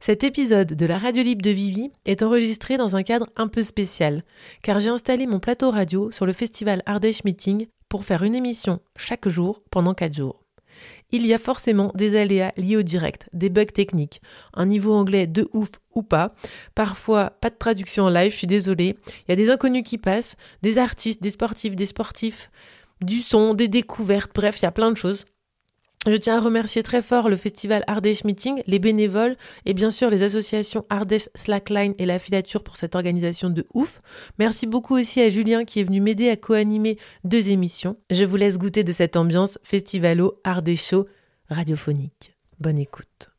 Cet épisode de la radio libre de Vivi est enregistré dans un cadre un peu spécial, car j'ai installé mon plateau radio sur le festival Ardèche Meeting pour faire une émission chaque jour pendant 4 jours. Il y a forcément des aléas liés au direct, des bugs techniques, un niveau anglais de ouf ou pas, parfois pas de traduction en live, je suis désolée, il y a des inconnus qui passent, des artistes, des sportifs, des sportifs, du son, des découvertes, bref, il y a plein de choses. Je tiens à remercier très fort le festival Ardèche Meeting, les bénévoles et bien sûr les associations Ardèche Slackline et la filature pour cette organisation de ouf. Merci beaucoup aussi à Julien qui est venu m'aider à co-animer deux émissions. Je vous laisse goûter de cette ambiance festivalo ardécho radiophonique. Bonne écoute.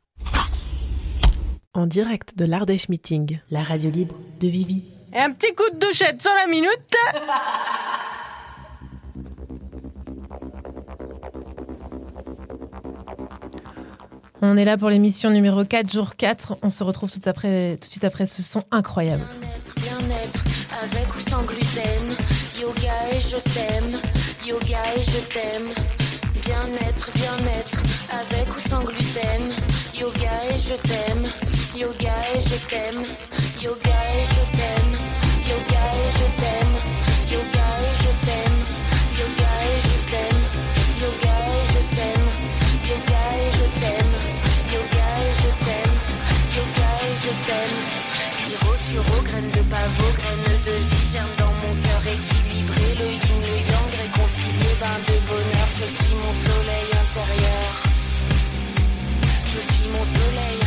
En direct de l'Ardèche Meeting, la radio libre de Vivi. Et un petit coup de douchette sur la minute. On est là pour l'émission numéro 4, jour 4. On se retrouve tout, après, tout de suite après ce son incroyable. Bien-être, bien-être, avec ou sans gluten. Yoga et je t'aime. Yoga et je t'aime. Bien-être, bien-être, avec ou sans gluten. Yoga et je t'aime. Yoga et je t'aime. Yoga et je t'aime. Pavot, graines de vie, dans mon cœur équilibré. Le yin, le yang, réconcilié, bain de bonheur. Je suis mon soleil intérieur. Je suis mon soleil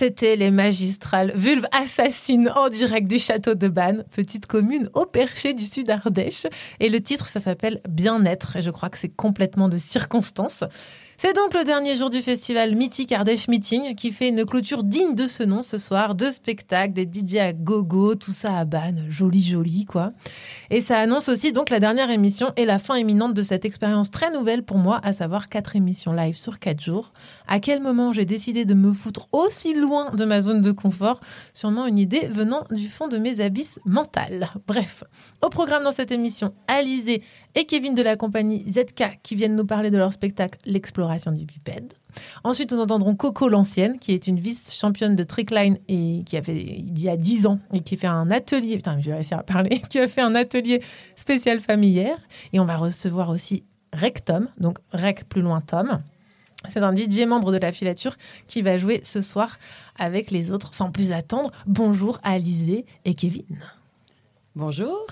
C'était les magistrales Vulve Assassine en direct du château de Bannes, petite commune au perché du sud Ardèche. Et le titre, ça s'appelle Bien-être. Et je crois que c'est complètement de circonstance. C'est donc le dernier jour du festival mythique Ardèche Meeting qui fait une clôture digne de ce nom ce soir. Deux spectacles, des DJ à gogo, tout ça à Bannes, joli joli quoi. Et ça annonce aussi donc la dernière émission et la fin imminente de cette expérience très nouvelle pour moi, à savoir quatre émissions live sur quatre jours. À quel moment j'ai décidé de me foutre aussi loin de ma zone de confort? Sûrement une idée venant du fond de mes abysses mentales. Bref, au programme dans cette émission, Alizé et Kevin de la compagnie ZK qui viennent nous parler de leur spectacle L'exploration du bipède. Ensuite, nous entendrons Coco l'ancienne, qui est une vice-championne de trickline et qui a fait il y a 10 ans et qui fait un atelier. Je vais parler. Qui a fait un atelier spécial familière. Et on va recevoir aussi Rectum, donc Rec plus loin Tom. C'est un DJ membre de la filature qui va jouer ce soir avec les autres. Sans plus attendre, bonjour Alizé et Kevin. Bonjour.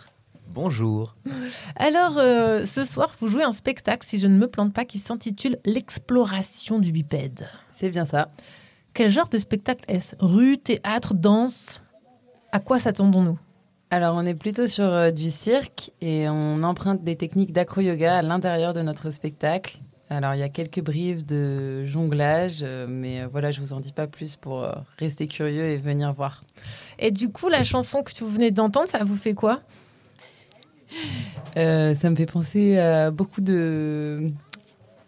Bonjour. Alors, euh, ce soir, vous jouez un spectacle, si je ne me plante pas, qui s'intitule L'exploration du bipède. C'est bien ça. Quel genre de spectacle est-ce? Rue, théâtre, danse? À quoi s'attendons-nous? Alors, on est plutôt sur euh, du cirque et on emprunte des techniques d'acro-yoga à l'intérieur de notre spectacle. Alors, il y a quelques brives de jonglage, euh, mais euh, voilà, je vous en dis pas plus pour euh, rester curieux et venir voir. Et du coup, la chanson que vous venez d'entendre, ça vous fait quoi? Euh, ça me fait penser à beaucoup de,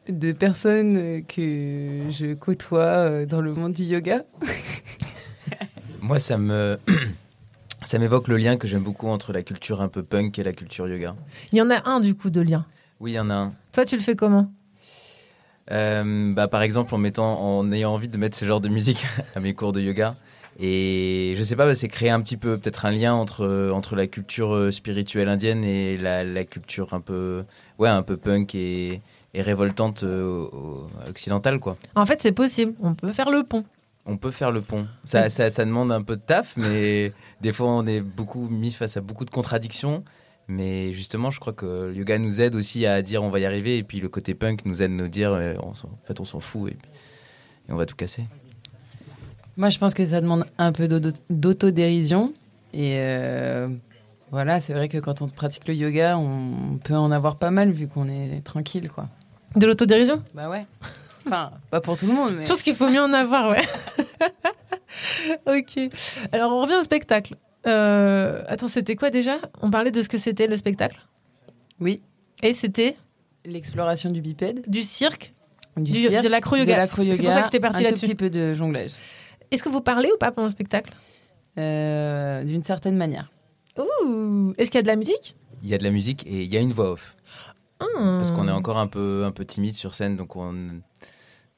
de personnes que je côtoie euh, dans le monde du yoga. Moi, ça me. Ça m'évoque le lien que j'aime beaucoup entre la culture un peu punk et la culture yoga. Il y en a un, du coup, de lien. Oui, il y en a un. Toi, tu le fais comment? Euh, bah, par exemple, en, mettant, en ayant envie de mettre ce genre de musique à mes cours de yoga. Et je sais pas, bah, c'est créer un petit peu peut-être un lien entre, entre la culture euh, spirituelle indienne et la, la culture un peu, ouais, un peu punk et, et révoltante euh, occidentale, quoi. En fait, c'est possible. On peut faire le pont. On peut faire le pont. Ça, Oui. ça, ça demande un peu de taf, mais des fois on est beaucoup mis face à beaucoup de contradictions. Mais justement, je crois que le yoga nous aide aussi à dire on va y arriver, et puis le côté punk nous aide à nous dire euh, on en fait on s'en fout et, puis- et on va tout casser. Moi, je pense que ça demande un peu d'auto- d'autodérision. Et euh, voilà, c'est vrai que quand on pratique le yoga, on peut en avoir pas mal vu qu'on est tranquille, quoi. De l'autodérision? Bah ouais. Enfin, pas pour tout le monde, mais. Je pense qu'il faut mieux en avoir, ouais. ok. Alors, on revient au spectacle. Euh, attends, c'était quoi déjà? On parlait de ce que c'était le spectacle? Oui, Et c'était? L'exploration du bipède, du cirque, du, Du- cirque, de l'acro-yoga. C'est pour ça que j'étais partie un tout là-dessus. petit peu de jonglage, Est-ce que vous parlez ou pas pendant le spectacle? Euh, d'une certaine manière. Ouh Est-ce qu'il y a de la musique? Il y a de la musique et il y a une voix off Hmm. parce qu'on est encore un peu un peu timide sur scène, donc on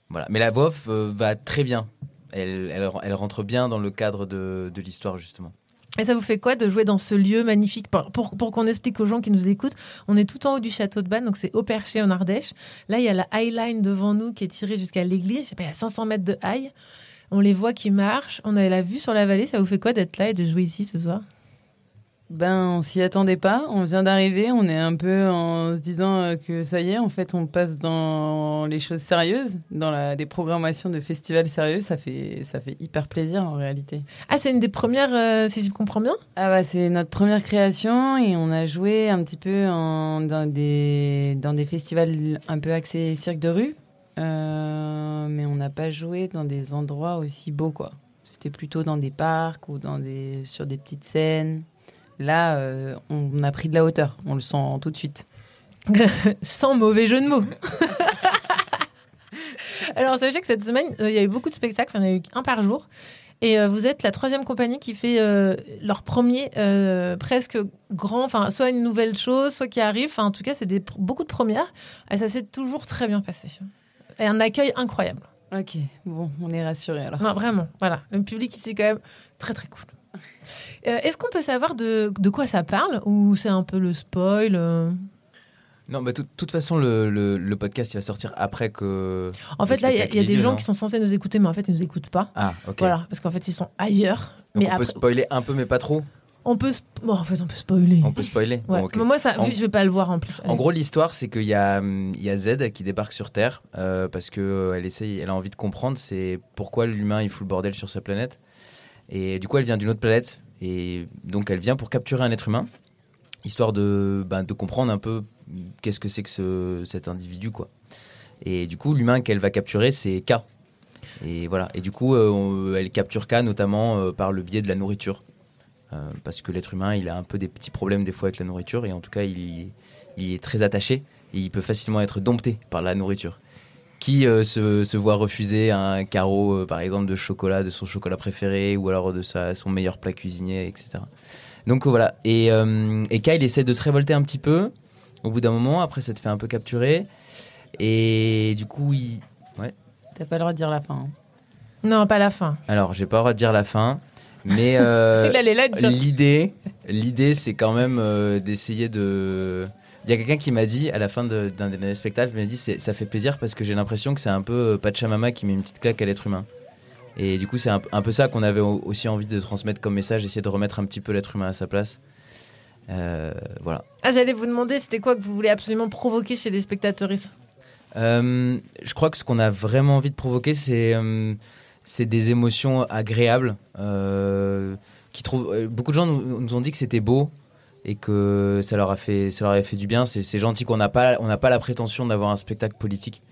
voilà. Mais la voix off euh, va très bien. Elle, elle, elle rentre bien dans le cadre de, de l'histoire justement. Et ça vous fait quoi de jouer dans ce lieu magnifique? Pour, pour, pour qu'on explique aux gens qui nous écoutent, on est tout en haut du château de Bannes, donc c'est au perché en Ardèche. Là, il y a la highline devant nous qui est tirée jusqu'à l'église. Je sais pas, il y a 500 mètres de high. On les voit qui marchent. On a la vue sur la vallée. Ça vous fait quoi d'être là et de jouer ici ce soir? Ben, on s'y attendait pas. On vient d'arriver. On est un peu en se disant euh, que ça y est, en fait, on passe dans les choses sérieuses, dans la, des programmations de festivals sérieux. Ça fait, ça fait hyper plaisir en réalité. Ah, c'est une des premières, euh, si je comprends bien? Ah bah c'est notre première création et on a joué un petit peu en- dans, des, dans des festivals un peu axés cirque de rue, Euh, mais on n'a pas joué dans des endroits aussi beaux quoi. C'était plutôt dans des parcs ou dans des, sur des petites scènes. Là, euh, on a pris de la hauteur, on le sent tout de suite. Sans mauvais jeu de mots. Alors, sachez que cette semaine, euh, il y a eu beaucoup de spectacles. Il y en a eu un par jour. Et euh, vous êtes la troisième compagnie qui fait euh, leur premier euh, presque grand, enfin, soit une nouvelle chose, soit qui arrive. En tout cas, c'est beaucoup de premières. Et ça s'est toujours très bien passé. Et un accueil incroyable. Ok, bon, on est rassurés alors. Non, vraiment, voilà. Le public ici, quand même, très très cool. Euh, Est-ce qu'on peut savoir de, de quoi ça parle Ou c'est un peu le spoil euh Non, bah, de toute façon, le, le, le podcast il va sortir après que. En fait, là, il y a- y, des est gens libre, qui sont censés nous écouter, mais en fait, ils nous écoutent pas. Ah, ok. Voilà, parce qu'en fait, ils sont ailleurs. Donc mais on après, peut spoiler un peu, mais pas trop. On peut. Bon, en fait, on peut spoiler. On peut spoiler. Ouais. Bon, ok. Mais moi, ça, En- vu, je vais pas le voir en plus. En gros, l'histoire, c'est qu'il y a, hum, il y a Z qui débarque sur Terre euh, parce que euh, elle essaye, elle a envie de comprendre, c'est pourquoi l'humain il fout le bordel sur sa planète. Et du coup, elle vient d'une autre planète et donc elle vient pour capturer un être humain, histoire de, ben, de comprendre un peu qu'est-ce que c'est que ce, cet individu, quoi. Et du coup, l'humain qu'elle va capturer, c'est K. Et voilà. Et du coup, euh, on- elle capture K notamment euh, par le biais de la nourriture. Euh, parce que l'être humain, il a un peu des petits problèmes des fois avec la nourriture. Et en tout cas, il, est très attaché. Et il peut facilement être dompté par la nourriture. Qui euh, se, se voit refuser un carreau, euh, par exemple, de chocolat, de son chocolat préféré, ou alors de sa, son meilleur plat cuisinier, etc. Donc voilà. Et, euh, et K, il essaie de se révolter un petit peu. Au bout d'un moment, après, ça te fait un peu capturer. Et du coup, il, T'as pas le droit de dire la fin. hein. Non, pas la fin. Alors, j'ai pas le droit de dire la fin, mais euh, l'idée, l'idée, c'est quand même euh, d'essayer de. Il y a quelqu'un qui m'a dit à la fin de- d'un des derniers spectacles, il m'a dit ça fait plaisir parce que j'ai l'impression que c'est un peu euh, Pachamama qui met une petite claque à l'être humain. Et du coup, c'est un, un peu ça qu'on avait au- aussi envie de transmettre comme message, essayer de remettre un petit peu l'être humain à sa place. Euh, voilà. Ah, j'allais vous demander, c'était quoi que vous voulez absolument provoquer chez les spectateuristes Euh, je crois que ce qu'on a vraiment envie de provoquer, c'est euh, c'est des émotions agréables. euh, qui trouvent, euh, beaucoup de gens nous, ont dit que c'était beau et que ça leur a fait, ça leur a fait du bien. C'est gentil qu'on n'a pas, on n'a pas la prétention d'avoir un spectacle politique.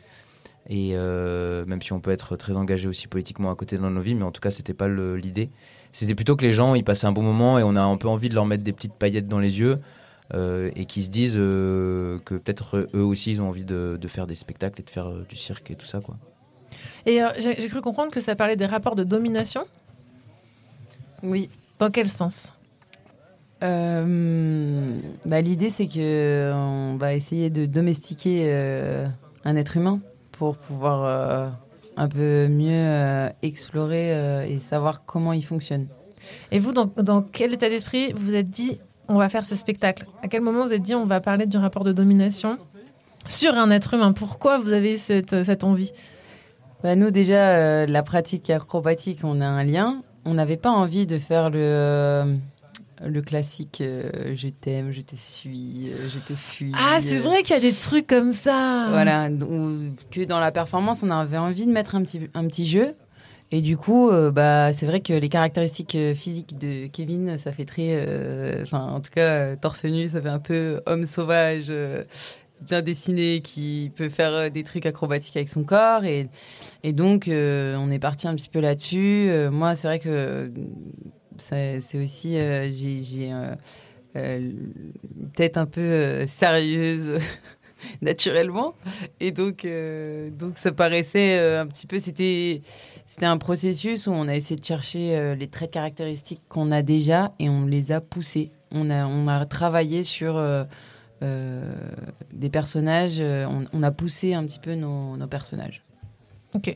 Et euh, même si on peut être très engagé aussi politiquement à côté dans nos vies, mais en tout cas, c'était pas l'idée. C'était plutôt que les gens, ils passaient un bon moment et on a un peu envie de leur mettre des petites paillettes dans les yeux et qui se disent que peut-être eux aussi ils ont envie de, faire des spectacles et de faire du cirque et tout ça quoi. Et euh, j'ai cru comprendre que ça parlait des rapports de domination. Oui. Dans quel sens? Euh, bah, L'idée, c'est que on va essayer de domestiquer euh, un être humain pour pouvoir euh, un peu mieux euh, explorer euh, et savoir comment il fonctionne. Et vous, dans, dans quel état d'esprit vous vous êtes dit on va faire ce spectacle? À quel moment vous vous êtes dit on va parler du rapport de domination sur un être humain? Pourquoi vous avez cette envie? Bah, nous, déjà, euh, la pratique acrobatique, on a un lien. On n'avait pas envie de faire le, euh, le classique euh, je t'aime, je te suis, euh, je te fuis. Ah, c'est vrai qu'il y a des trucs comme ça. Voilà, donc, que dans la performance, on avait envie de mettre un petit, un petit jeu. Et du coup, euh, bah, c'est vrai que les caractéristiques physiques de Kevin, ça fait très. Enfin, en tout cas, torse nu, ça fait un peu homme sauvage, bien dessiné, qui peut faire euh, des trucs acrobatiques avec son corps. Et, et donc, euh, on est parti un petit peu là-dessus. Euh, moi, c'est vrai que c'est aussi. J'ai une tête un peu sérieuse. naturellement et donc donc ça paraissait un petit peu c'était c'était un processus où on a essayé de chercher les traits caractéristiques qu'on a déjà et on les a poussés on a on a travaillé sur des personnages euh, on, on a poussé un petit peu nos, nos personnages Ok.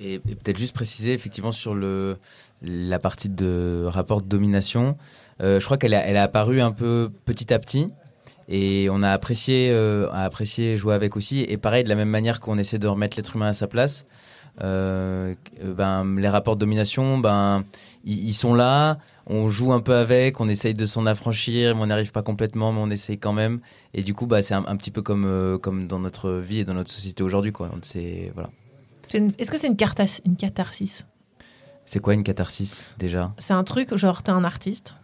Et, et peut-être juste préciser effectivement sur le la partie de rapport de domination, euh, je crois qu'elle a, elle a apparu un peu petit à petit. Et on a apprécié, euh, a apprécié jouer avec aussi. Et pareil, de la même manière qu'on essaie de remettre l'être humain à sa place, euh, euh, ben, les rapports de domination, ben, ils, ils sont là. On joue un peu avec, on essaye de s'en affranchir, mais on n'y arrive pas complètement, mais on essaye quand même. Et du coup, bah, c'est un, un petit peu comme, euh, comme dans notre vie et dans notre société aujourd'hui. quoi. C'est voilà. C'est une- Est-ce que c'est une, cartas- une catharsis? C'est quoi une catharsis déjà? C'est un truc, genre, t'es un artiste,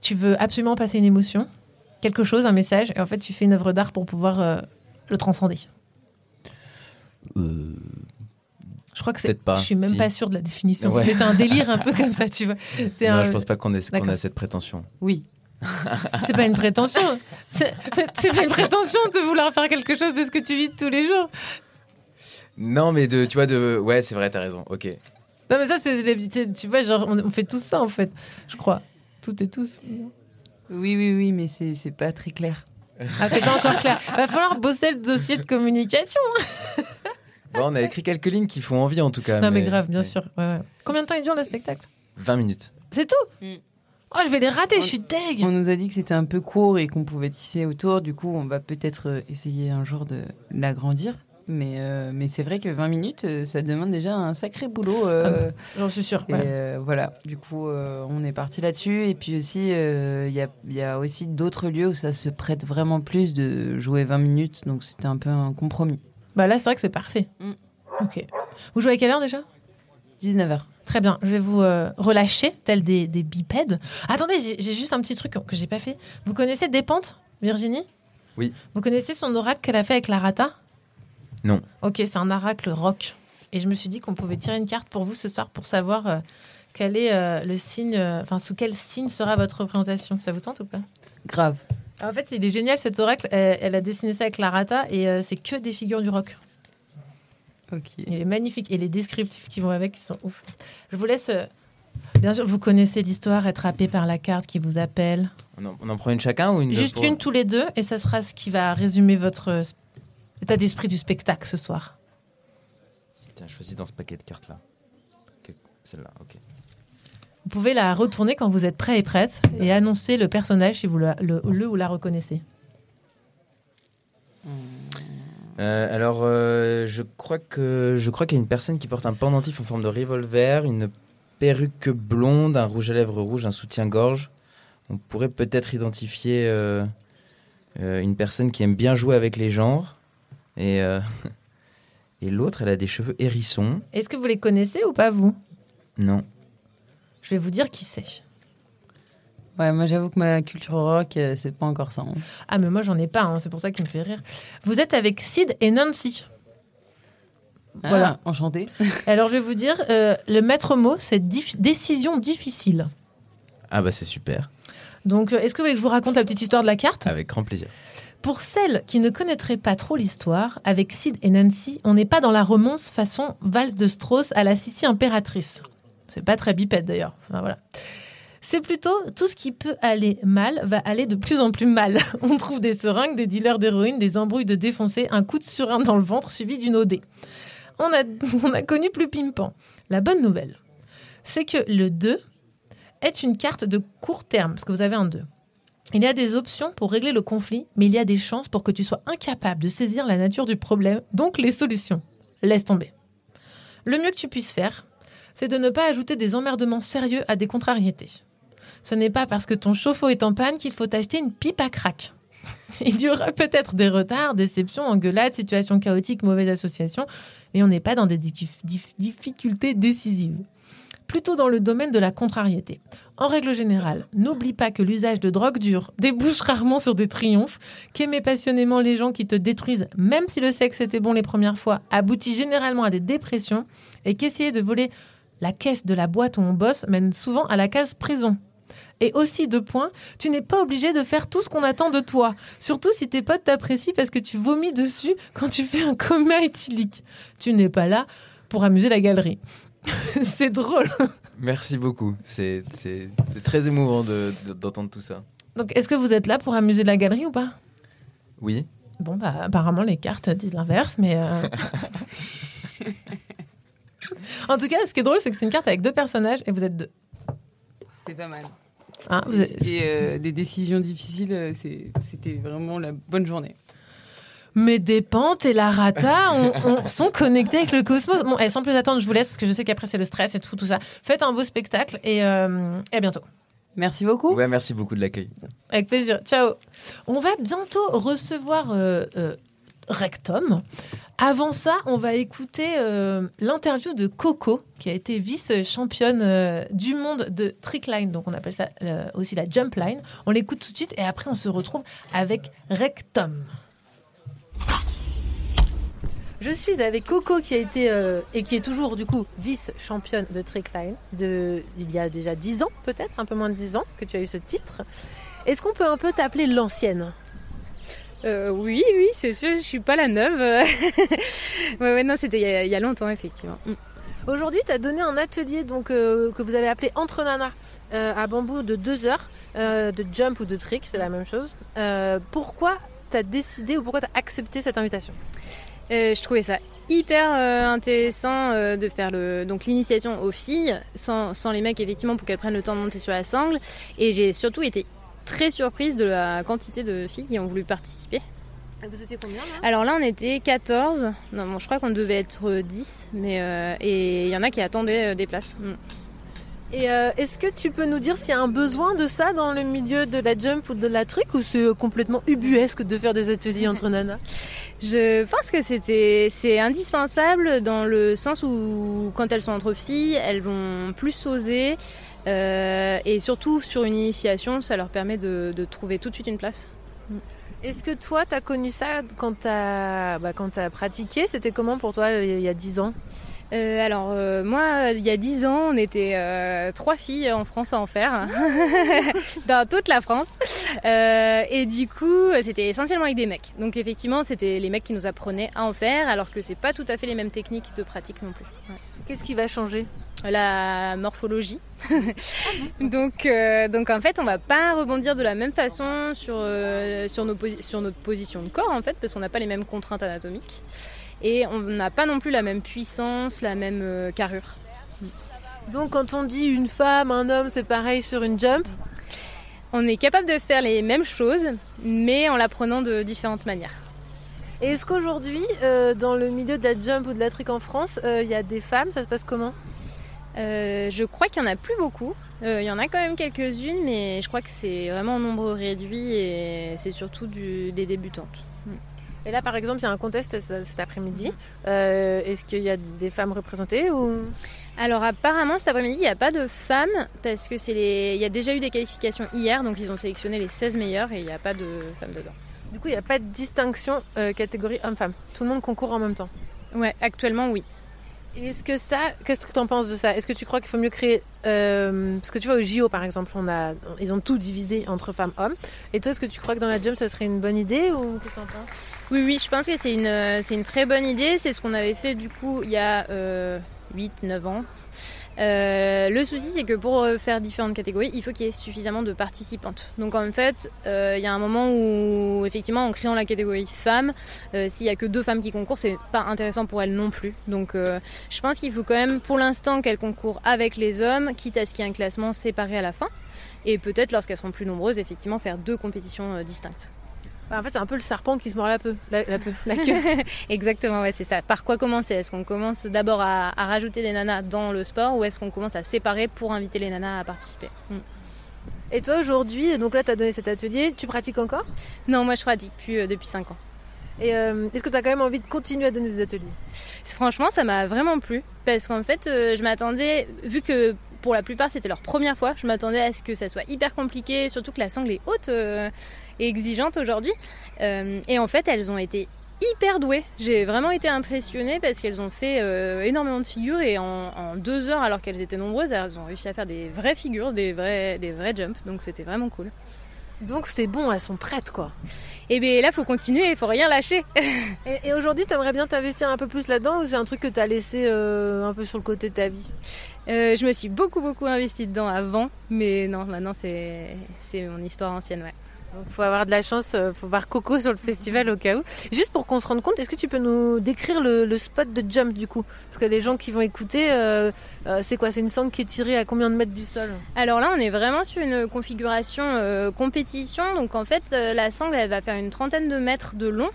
tu veux absolument passer une émotion, quelque chose, un message, et en fait, tu fais une œuvre d'art pour pouvoir euh, le transcender. Euh, Je crois que c'est. Peut-être pas, Je suis même si. pas sûre de la définition, Ouais. mais c'est un délire un peu comme ça, tu vois. C'est Non, un- je pense pas qu'on ait, a cette prétention. oui C'est pas une prétention. C'est c'est pas une prétention de vouloir faire quelque chose de ce que tu vis tous les jours. Non, mais de, tu vois, de, ouais, c'est vrai, t'as raison. Ok. Non, mais ça, c'est les- tu vois, genre, on, on fait tout ça en fait, je crois. Toutes et tous. oui oui oui mais c'est c'est pas très clair Ah, c'est pas encore clair. Va falloir bosser le dossier de communication. Bon, on a écrit quelques lignes qui font envie en tout cas. non, mais, grave, bien sûr. Ouais, ouais. Combien de temps il dure le spectacle? 20 minutes. C'est tout? Mm. Oh, je vais les rater, On- je suis deg. On nous a dit que c'était un peu court et qu'on pouvait tisser autour. Du coup, on va peut-être euh, essayer un jour de l'agrandir. Mais, euh, mais c'est vrai que 20 minutes, euh, ça demande déjà un sacré boulot. euh, J'en suis sûre. et ouais. euh, voilà, du coup, euh, on est parti là-dessus. Et puis aussi, euh, il y, a, il y a aussi d'autres lieux où ça se prête vraiment plus de jouer 20 minutes. Donc c'était un peu un compromis. Bah là, c'est vrai que c'est parfait. Mm. Ok. Vous jouez à quelle heure déjà? 19h. Très bien, je vais vous euh, relâcher, tel des, des bipèdes. Attendez, j'ai juste un petit truc que j'ai pas fait. Vous connaissez Dépente, Virginie? Oui. Vous connaissez son oracle qu'elle a fait avec la rata? Non. Ok, c'est un oracle rock. Et je me suis dit qu'on pouvait tirer une carte pour vous ce soir pour savoir euh, quel est euh, le signe, euh, enfin sous quel signe sera votre représentation. Ça vous tente ou pas? Grave. En fait, il est génial cet oracle. Elle, elle a dessiné ça avec la rata et euh, c'est que des figures du rock. Ok. Il est magnifique. Et les descriptifs qui vont avec, ils sont ouf. Je vous laisse. euh, Bien sûr, vous connaissez l'histoire, être happé par la carte qui vous appelle. On en, on en prend une chacun ou une Juste pour- une tous les deux, et ça sera ce qui va résumer votre euh, état d'esprit du spectacle ce soir. Tiens, choisis dans ce paquet de cartes là. Celle-là, ok. Vous pouvez la retourner quand vous êtes prêt et prête et annoncer le personnage si vous le, le ou la reconnaissez. Euh, alors, euh, je crois que je crois qu'il y a une personne qui porte un pendentif en forme de revolver, une perruque blonde, un rouge à lèvres rouge, un soutien-gorge. On pourrait peut-être identifier euh, une personne qui aime bien jouer avec les genres. Et, et l'autre, elle a des cheveux hérissons. Est-ce que vous les connaissez ou pas, vous? Non. Je vais vous dire qui c'est. Ouais, moi j'avoue que ma culture rock, euh, c'est pas encore ça. hein. Ah, mais moi, j'en ai pas, hein, c'est pour ça qu'il me fait rire. Vous êtes avec Sid et Nancy. Ah, Voilà. Enchanté. Alors, je vais vous dire, euh, le maître mot, c'est dif- décision difficile. Ah bah c'est super. Donc, euh, est-ce que vous voulez que je vous raconte la petite histoire de la carte? Avec grand plaisir. Pour celles qui ne connaîtraient pas trop l'histoire, avec Sid et Nancy, on n'est pas dans la romance façon valse de Strauss à la Sissi impératrice. C'est pas très bipède d'ailleurs. Enfin, voilà. C'est plutôt tout ce qui peut aller mal va aller de plus en plus mal. On trouve des seringues, des dealers d'héroïne, des embrouilles de défoncés, un coup de surin dans le ventre suivi d'une OD. On a, on a connu plus pimpant. La bonne nouvelle, c'est que le 2 est une carte de court terme, parce que vous avez un 2. Il y a des options pour régler le conflit, mais il y a des chances pour que tu sois incapable de saisir la nature du problème, donc les solutions. Laisse tomber. Le mieux que tu puisses faire, c'est de ne pas ajouter des emmerdements sérieux à des contrariétés. Ce n'est pas parce que ton chauffe-eau est en panne qu'il faut acheter une pipe à crack. Il y aura peut-être des retards, déceptions, engueulades, situations chaotiques, mauvaises associations, mais on n'est pas dans des dif- dif- difficultés décisives. Plutôt dans le domaine de la contrariété. En règle générale, n'oublie pas que l'usage de drogue dure débouche rarement sur des triomphes, qu'aimer passionnément les gens qui te détruisent, même si le sexe était bon les premières fois, aboutit généralement à des dépressions, et qu'essayer de voler la caisse de la boîte où on bosse mène souvent à la case prison. Et aussi, deux points, tu n'es pas obligé de faire tout ce qu'on attend de toi, surtout si tes potes t'apprécient parce que tu vomis dessus quand tu fais un coma éthylique. Tu n'es pas là pour amuser la galerie. C'est drôle. Merci beaucoup. C'est très émouvant de- de- d'entendre tout ça. Donc, est-ce que vous êtes là pour amuser la galerie ou pas? Oui. Bon, bah, apparemment, les cartes disent l'inverse, mais. euh, en tout cas, ce qui est drôle, c'est que c'est une carte avec deux personnages et vous êtes deux. C'est pas mal. Hein, vous êtes- Et euh, des décisions difficiles, euh, c'était vraiment la bonne journée. Mais des pentes et la rata on, on- sont connectés avec le cosmos. Bon, et sans plus attendre, je vous laisse parce que je sais qu'après, c'est le stress et tout, tout ça. Faites un beau spectacle et, euh, et à bientôt. Merci beaucoup. Ouais, merci beaucoup de l'accueil. Avec plaisir. Ciao. On va bientôt recevoir euh, euh, Rectum. Avant ça, on va écouter euh, l'interview de Coco, qui a été vice-championne euh, du monde de trickline. Donc, on appelle ça euh, aussi la jump line. On l'écoute tout de suite et après, on se retrouve avec Rectum. Je suis avec Coco qui a été et qui est toujours du coup vice-championne de trickline de il y a déjà 10 ans peut-être, un peu moins de 10 ans que tu as eu ce titre. Est-ce qu'on peut un peu t'appeler l'ancienne? Euh, oui, oui, c'est sûr, je suis pas la neuve. ouais, ouais, non, c'était il y a- il y, a longtemps, effectivement. Mm. Aujourd'hui, tu as donné un atelier donc euh, que vous avez appelé Entre Nanas euh, à Bambou de 2 heures de jump ou de trick, c'est la même chose. Pourquoi tu as décidé ou pourquoi tu as accepté cette invitation? Je trouvais ça hyper intéressant de faire le donc l'initiation aux filles sans, sans les mecs effectivement pour qu'elles prennent le temps de monter sur la sangle et j'ai surtout été très surprise de la quantité de filles qui ont voulu participer. Vous étiez combien là Alors là on était 14, non bon, je crois qu'on devait être euh, 10 mais euh, et il y en a qui attendaient euh, des places. Mm. Et euh, est-ce que tu peux nous dire s'il y a un besoin de ça dans le milieu de la jump ou de la truc ou c'est complètement ubuesque de faire des ateliers entre nanas Je pense que c'était c'est indispensable dans le sens où quand elles sont entre filles, elles vont plus oser euh, et surtout sur une initiation, ça leur permet de, de trouver tout de suite une place. Est-ce que toi, tu as connu ça quand tu as, bah, quand as pratiqué? C'était comment pour toi il y a 10 ans? Euh, alors euh, moi, il y a 10 ans, on était euh, trois filles en France à en faire, dans toute la France. Et du coup, c'était essentiellement avec des mecs. Donc effectivement, c'était les mecs qui nous apprenaient à en faire, alors que c'est pas tout à fait les mêmes techniques de pratique non plus. Ouais. Qu'est-ce qui va changer? La morphologie. donc, euh, donc en fait, on va pas rebondir de la même façon sur, euh, sur, nos sur notre position de corps en fait, parce qu'on n'a pas les mêmes contraintes anatomiques. Et on n'a pas non plus la même puissance, la même euh, carrure. Donc quand on dit une femme, un homme, c'est pareil sur une jump? On est capable de faire les mêmes choses, mais en l'apprenant de différentes manières. Et est-ce qu'aujourd'hui, euh, dans le milieu de la jump ou de la trick en France, euh, il y a des femmes? Ça se passe comment? Euh, je crois qu'il y en a plus beaucoup. Euh, il y en a quand même quelques-unes, mais je crois que c'est vraiment en nombre réduit et c'est surtout du- des débutantes. Et là, par exemple, il y a un contest cet après-midi. Euh, est-ce qu'il y a des femmes représentées ou? Alors apparemment cet après-midi il n'y a pas de femmes parce que c'est les... il y a déjà eu des qualifications hier donc ils ont sélectionné les 16 meilleurs et il n'y a pas de femmes dedans. Du coup, il n'y a pas de distinction euh, catégorie homme-femme. Tout le monde concourt en même temps. Ouais actuellement oui. Est-ce que ça, qu'est-ce que tu en penses de ça? Est-ce que tu crois qu'il faut mieux créer, euh, parce que tu vois au JO par exemple, on a, ils ont tout divisé entre femmes hommes. Et toi, est-ce que tu crois que dans la jump, ça serait une bonne idée ou qu'est-ce que t'en penses? Oui oui je pense que c'est une, euh, c'est une très bonne idée. C'est ce qu'on avait fait du coup il y a euh, 8-9 ans. Euh, le souci, c'est que pour euh, faire différentes catégories, il faut qu'il y ait suffisamment de participantes. Donc en fait, euh, il y a un moment où, effectivement, en créant la catégorie femmes, s'il y a que deux femmes qui concourent, c'est pas intéressant pour elles non plus. Donc je pense qu'il faut quand même, pour l'instant, qu'elles concourent avec les hommes, quitte à ce qu'il y ait un classement séparé à la fin. Et peut-être, lorsqu'elles seront plus nombreuses, effectivement, faire deux compétitions distinctes. Bah, En fait, c'est un peu le serpent qui se mord la queue, la, la, la queue. Exactement, ouais, c'est ça. Par quoi commencer? Est-ce qu'on commence d'abord à, à rajouter des nanas dans le sport ou est-ce qu'on commence à séparer pour inviter les nanas à participer? Mm. Et toi aujourd'hui, donc là, tu as donné cet atelier, tu pratiques encore? Non, moi je pratique plus euh, depuis 5 ans. Et euh, est-ce que tu as quand même envie de continuer à donner des ateliers? Franchement, ça m'a vraiment plu parce qu'en fait, euh, je m'attendais, vu que pour la plupart c'était leur première fois, je m'attendais à ce que ça soit hyper compliqué, surtout que la sangle est haute et exigeante aujourd'hui. Euh, et en fait, elles ont été hyper douées. J'ai vraiment été impressionnée parce qu'elles ont fait euh, énormément de figures et en, en deux heures, alors qu'elles étaient nombreuses, elles ont réussi à faire des vraies figures, des vrais, des vrais jumps. Donc c'était vraiment cool. Donc c'est bon, elles sont prêtes quoi. Et bien là, faut continuer, il faut rien lâcher. Et, et aujourd'hui, t'aimerais bien t'investir un peu plus là-dedans ou c'est un truc que t'as laissé euh, un peu sur le côté de ta vie? Euh, je me suis beaucoup beaucoup investie dedans avant, mais non, maintenant c'est mon histoire ancienne, ouais. Donc faut avoir de la chance, euh, faut voir Coco sur le festival au cas où. Juste pour qu'on se rende compte, est-ce que tu peux nous décrire le, spot de jump du coup? Parce que les gens qui vont écouter, euh, euh, c'est quoi? C'est une sangle qui est tirée à combien de mètres du sol? Alors là, on est vraiment sur une configuration compétition. Donc en fait, la sangle, elle va faire une trentaine de mètres de long,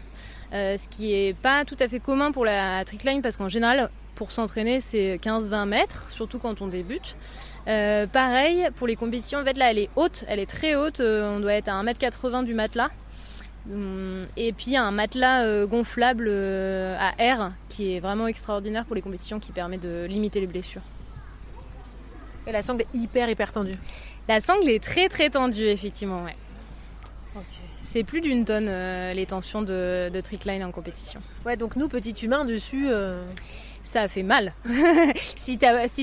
ce qui est pas tout à fait commun pour la trickline parce qu'en général, pour s'entraîner, c'est 15-20 mètres, surtout quand on débute. Euh, pareil, pour les compétitions, en fait, là, elle est haute, elle est très haute. euh, on doit être à 1m80 du matelas. Hum, Et puis un matelas euh, gonflable à air qui est vraiment extraordinaire pour les compétitions qui permet de limiter les blessures. Et la sangle est hyper hyper tendue. La sangle est très très tendue, effectivement, ouais. C'est plus d'une tonne euh, les tensions de, de trickline en compétition. Ouais, donc nous, petits humains dessus. euh, Ça fait mal. si,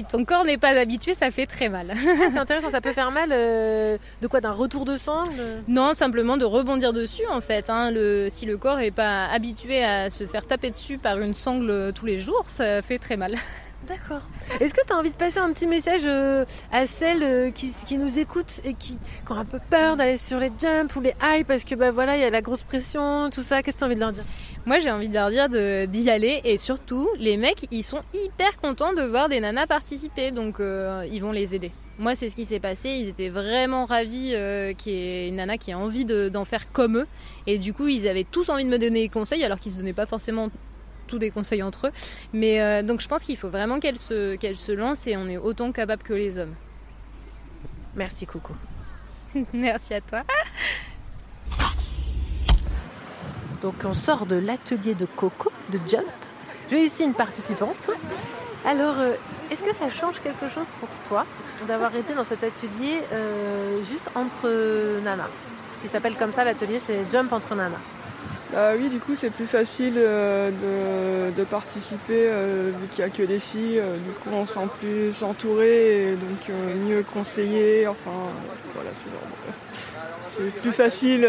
ton corps n'est pas habitué, ça fait très mal. Ah, c'est intéressant, ça peut faire mal. euh, de quoi D'un retour de sangle non, simplement de rebondir dessus en fait. hein. Le, si le corps n'est pas habitué à se faire taper dessus par une sangle tous les jours, ça fait très mal. D'accord. Est-ce que tu as envie de passer un petit message euh, à celles euh, qui, qui nous écoutent et qui, qui ont un peu peur d'aller sur les jumps ou les highs parce que bah voilà, il y a la grosse pression, tout ça. Qu'est-ce que tu as envie de leur dire? Moi, j'ai envie de leur dire d'y aller et surtout, les mecs, ils sont hyper contents de voir des nanas participer, donc euh, ils vont les aider. Moi, c'est ce qui s'est passé. Ils étaient vraiment ravis euh, qu'il y ait une nana qui ait envie de- d'en faire comme eux. Et du coup, ils avaient tous envie de me donner des conseils, alors qu'ils se donnaient pas forcément des conseils entre eux. Mais euh, donc, je pense qu'il faut vraiment qu'elles se, qu'elles se lancent et on est autant capable que les hommes. Merci, Coucou. Merci à toi. Donc on sort de l'atelier de Coco, de Jump. J'ai ici une participante. Alors, euh, est-ce que ça change quelque chose pour toi d'avoir été dans cet atelier euh, juste entre nanas? Qui s'appelle comme ça l'atelier, c'est Jump entre nanas. Bah oui, du coup, c'est plus facile euh, de, de participer euh, vu qu'il n'y a que des filles. euh, du coup, on se sent plus entouré et donc mieux conseillé. Enfin, voilà, c'est vraiment- c'est plus facile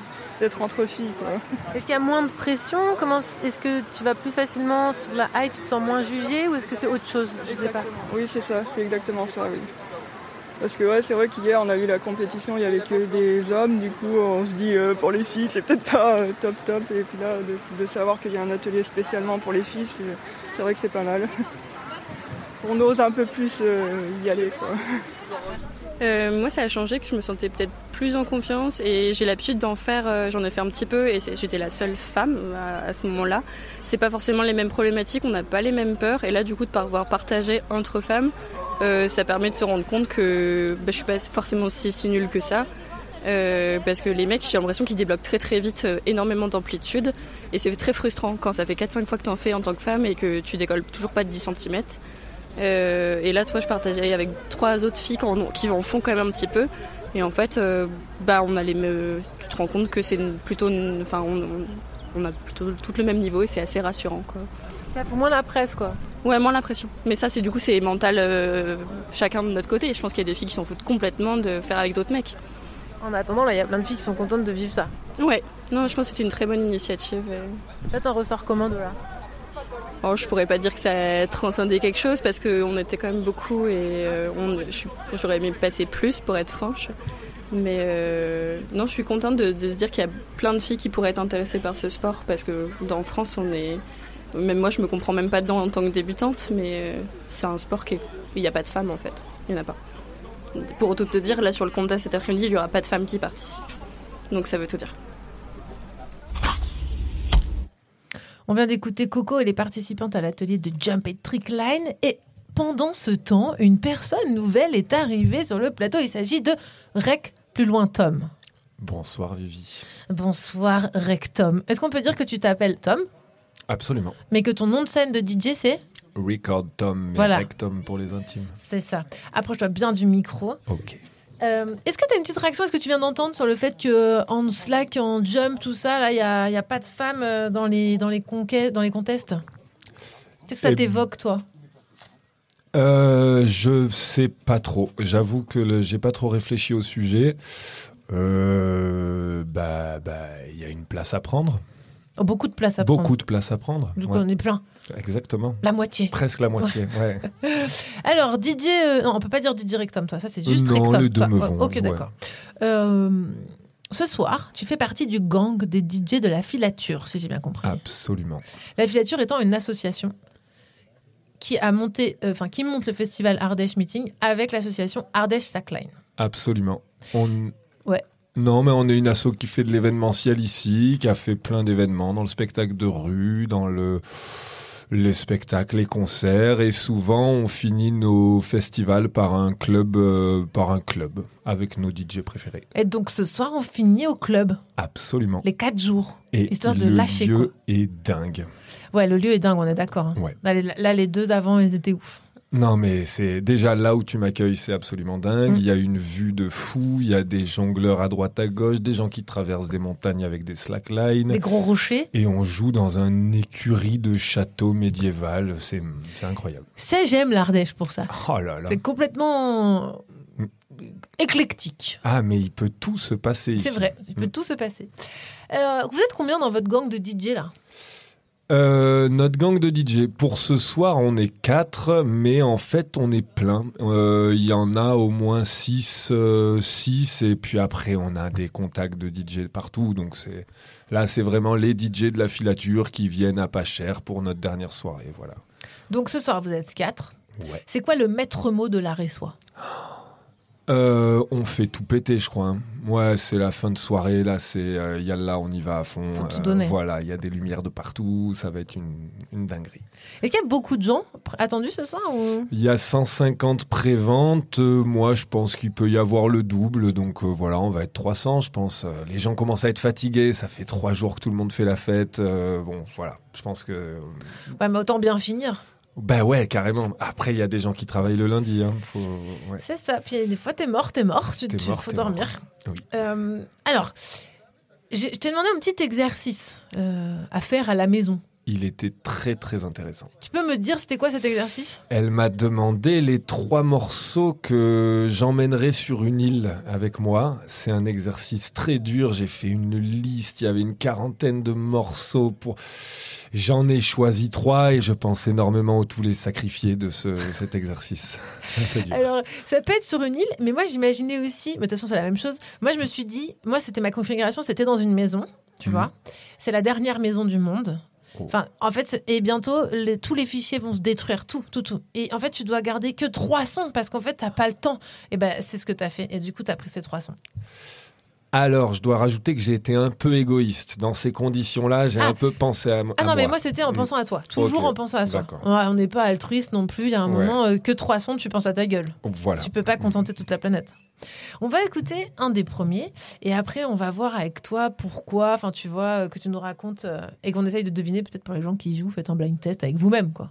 d'être entre filles. Quoi. Est-ce qu'il y a moins de pression? Comment Est-ce que tu vas plus facilement sur la high, tu te sens moins jugé ou est-ce que c'est autre chose? Je sais pas. Oui, c'est ça, c'est exactement ça, oui. Parce que ouais, c'est vrai qu'hier on a eu la compétition, il y avait que des hommes, du coup on se dit euh, pour les filles c'est peut-être pas euh, top top, et puis là de, savoir qu'il y a un atelier spécialement pour les filles, c'est, vrai que c'est pas mal. on ose un peu plus euh, y aller quoi. Moi, ça a changé, que je me sentais peut-être plus en confiance et j'ai l'habitude d'en faire. J'en ai fait un petit peu et j'étais la seule femme à, à ce moment-là. C'est pas forcément les mêmes problématiques, on n'a pas les mêmes peurs et là, du coup, de pouvoir partager entre femmes, euh, ça permet de se rendre compte que bah, je suis pas forcément si, si nulle que ça. Euh, parce que les mecs, j'ai l'impression qu'ils débloquent très très vite euh, énormément d'amplitude et c'est très frustrant quand ça fait 4-5 fois que tu en fais en tant que femme et que tu décolles toujours pas de 10 cm. Et là, toi, je partageais avec trois autres filles qui en, font quand même un petit peu. Et en fait, bah, on a les tu te rends compte que c'est plutôt, enfin, on, on- a plutôt tout le même niveau et c'est assez rassurant, quoi. Ça fout moins la presse quoi. Ouais, moins l'impression. Mais ça, c'est du coup, c'est mental, euh, chacun de notre côté. Je pense qu'il y a des filles qui s'en foutent complètement de faire avec d'autres mecs. En attendant, là, il y a plein de filles qui sont contentes de vivre ça. Ouais. Non, je pense que c'était une très bonne initiative. et- Là, t'en ressors comment de là? Oh, je pourrais pas dire que ça a transcendé quelque chose parce qu'on était quand même beaucoup et euh, on- j'aurais aimé passer plus pour être franche. Mais euh, non, je suis contente de, de se dire qu'il y a plein de filles qui pourraient être intéressées par ce sport parce que dans France, on est. Même moi, je me comprends même pas dedans en tant que débutante, mais euh, c'est un sport qui. est- Il n'y a pas de femmes en fait. Il n'y en a pas. Pour tout te dire, là sur le contest cet après-midi, il n'y aura pas de femmes qui participent. Donc ça veut tout dire. On vient d'écouter Coco et les participantes à l'atelier de Jump et Trickline. Et pendant ce temps, une personne nouvelle est arrivée sur le plateau. Il s'agit de Rec, plus loin Tom. Bonsoir Vivi. Bonsoir Rec Tom. Est-ce qu'on peut dire que tu t'appelles Tom, Absolument. mais que ton nom de scène de DJ c'est Record Tom, mais Voilà. rectum pour les intimes. C'est ça. Approche-toi bien du micro. Ok. Euh, Est-ce que tu as une petite réaction? Est-ce que tu viens d'entendre sur le fait que en Slack, en Jump, tout ça, là, il n'y a, y a pas de femmes euh, dans les, dans les, conquêtes, dans les contests? Qu'est-ce que ça Eh t'évoque, toi? Euh, je sais pas trop. J'avoue que j'ai pas trop réfléchi au sujet. Euh, bah, bah, il y a une place à prendre. Oh, Beaucoup de place à prendre. Beaucoup de place à prendre. Donc Ouais, on est plein. Exactement. La moitié. Presque la moitié. ouais. Alors, Didier, euh, non, on peut pas dire Didier Rectum, toi, ça c'est juste Non, Rectum. les deux me vont, Ok, d'accord. Euh, ce soir, tu fais partie du gang des DJ de la filature, si j'ai bien compris. Absolument. La filature étant une association qui a monté, euh, enfin qui monte le festival Ardèche Meeting avec l'association Ardèche Sackline. Absolument. On... Ouais. Non, mais on est une asso qui fait de l'événementiel ici, qui a fait plein d'événements dans le spectacle de rue, dans le les spectacles, les concerts, et souvent on finit nos festivals par un club, euh, par un club avec nos DJ préférés. Et donc ce soir, on finit au club, Absolument. les quatre jours. Et histoire de le lâcher, lieu quoi. est dingue. Ouais, le lieu est dingue, on est d'accord. hein. Ouais. Là, les deux d'avant, ils étaient ouf. Non, mais c'est déjà là où tu m'accueilles, c'est absolument dingue. Mm. Il y a une vue de fou, il y a des jongleurs à droite à gauche, des gens qui traversent des montagnes avec des slacklines. Des gros rochers. Et on joue dans un écurie de château médiéval. C'est incroyable. C'est j'aime l'Ardèche pour ça. Oh là là. C'est complètement Mm. éclectique. Ah, mais il peut tout se passer ici. C'est vrai, il peut Mm. tout se passer. Euh, vous êtes combien dans votre gang de DJ là? Euh, notre gang de DJ, pour ce soir, on est quatre, mais en fait, on est plein. Euh, Il y en a au moins six, euh, six, et puis après, on a des contacts de DJ partout. Donc c'est là, c'est vraiment les DJ de la filature qui viennent à pas cher pour notre dernière soirée. Voilà. Donc ce soir, vous êtes quatre. Ouais. C'est quoi le maître mot de l'arrêt soir Euh, on fait tout péter, je crois. hein. Ouais, c'est la fin de soirée. Là, c'est euh, yalla, on y va à fond. Faut tout Euh, donner. voilà, il y a des lumières de partout. Ça va être une, une dinguerie. Est-ce qu'il y a beaucoup de gens attendus ce soir ou... Il y a 150 préventes. Euh, moi, je pense qu'il peut y avoir le double. Donc voilà, on va être 300, je pense. Les gens commencent à être fatigués. Ça fait trois jours que tout le monde fait la fête. Bon, voilà. Je pense que. Ouais, mais autant bien finir. Bah ouais, carrément. Après, il y a des gens qui travaillent le lundi. Hein. Faut... ouais. C'est ça. Puis des fois, t'es mort, t'es mort, tu, tu- mort, faut dormir. Oui. Euh, alors, je t'ai demandé un petit exercice euh, à faire à la maison. Il était très très intéressant. Tu peux me dire c'était quoi cet exercice? Elle m'a demandé les trois morceaux que j'emmènerais sur une île avec moi. C'est un exercice très dur. J'ai fait une liste. Il y avait une quarantaine de morceaux pour. J'en ai choisi trois et je pense énormément aux tous les sacrifiés de ce, cet exercice. Alors, ça peut être sur une île, mais moi j'imaginais aussi, mais de toute façon c'est la même chose. Moi je me suis dit, moi c'était ma configuration, c'était dans une maison, tu Mhm. vois. C'est la dernière maison du monde. Oh. Enfin, en fait, et bientôt, les- tous les fichiers vont se détruire, tout, tout, tout. Et en fait, tu dois garder que trois sons parce qu'en fait, t'as pas le temps. Et ben, c'est ce que t'as fait. Et du coup, t'as pris ces trois sons. Alors, je dois rajouter que j'ai été un peu égoïste. Dans ces conditions-là, j'ai Ah. un peu pensé à, m- Ah non, mais moi. moi, c'était en Mm. pensant à toi. Toujours en pensant à toi. Ouais, on n'est pas altruiste non plus. Il y a un Ouais. moment, euh, que trois sons, tu penses à ta gueule. Voilà. Tu peux pas contenter toute la planète. On va écouter un des premiers et après on va voir avec toi pourquoi, enfin tu vois, euh, que tu nous racontes euh, et qu'on essaye de deviner peut-être pour les gens qui jouent, faites un blind test avec vous-même quoi.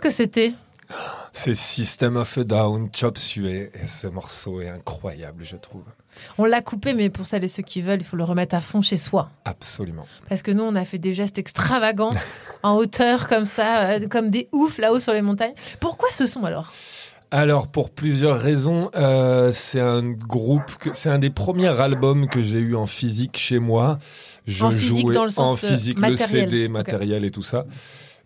Qu'est-ce que c'était? C'est System of a Down, Chop Suey. Et ce morceau est incroyable, je trouve. On l'a coupé, mais pour celles et ceux qui veulent, il faut le remettre à fond chez soi. Absolument. Parce que nous, on a fait des gestes extravagants en hauteur comme ça, euh, comme des oufs là-haut sur les montagnes. Pourquoi ce son alors? Alors, pour plusieurs raisons, euh, c'est un groupe, c'est un des premiers albums que j'ai eu en physique chez moi. Je En physique, jouais dans le en sens, euh, physique, matériel. le CD, Ok. matériel et tout ça.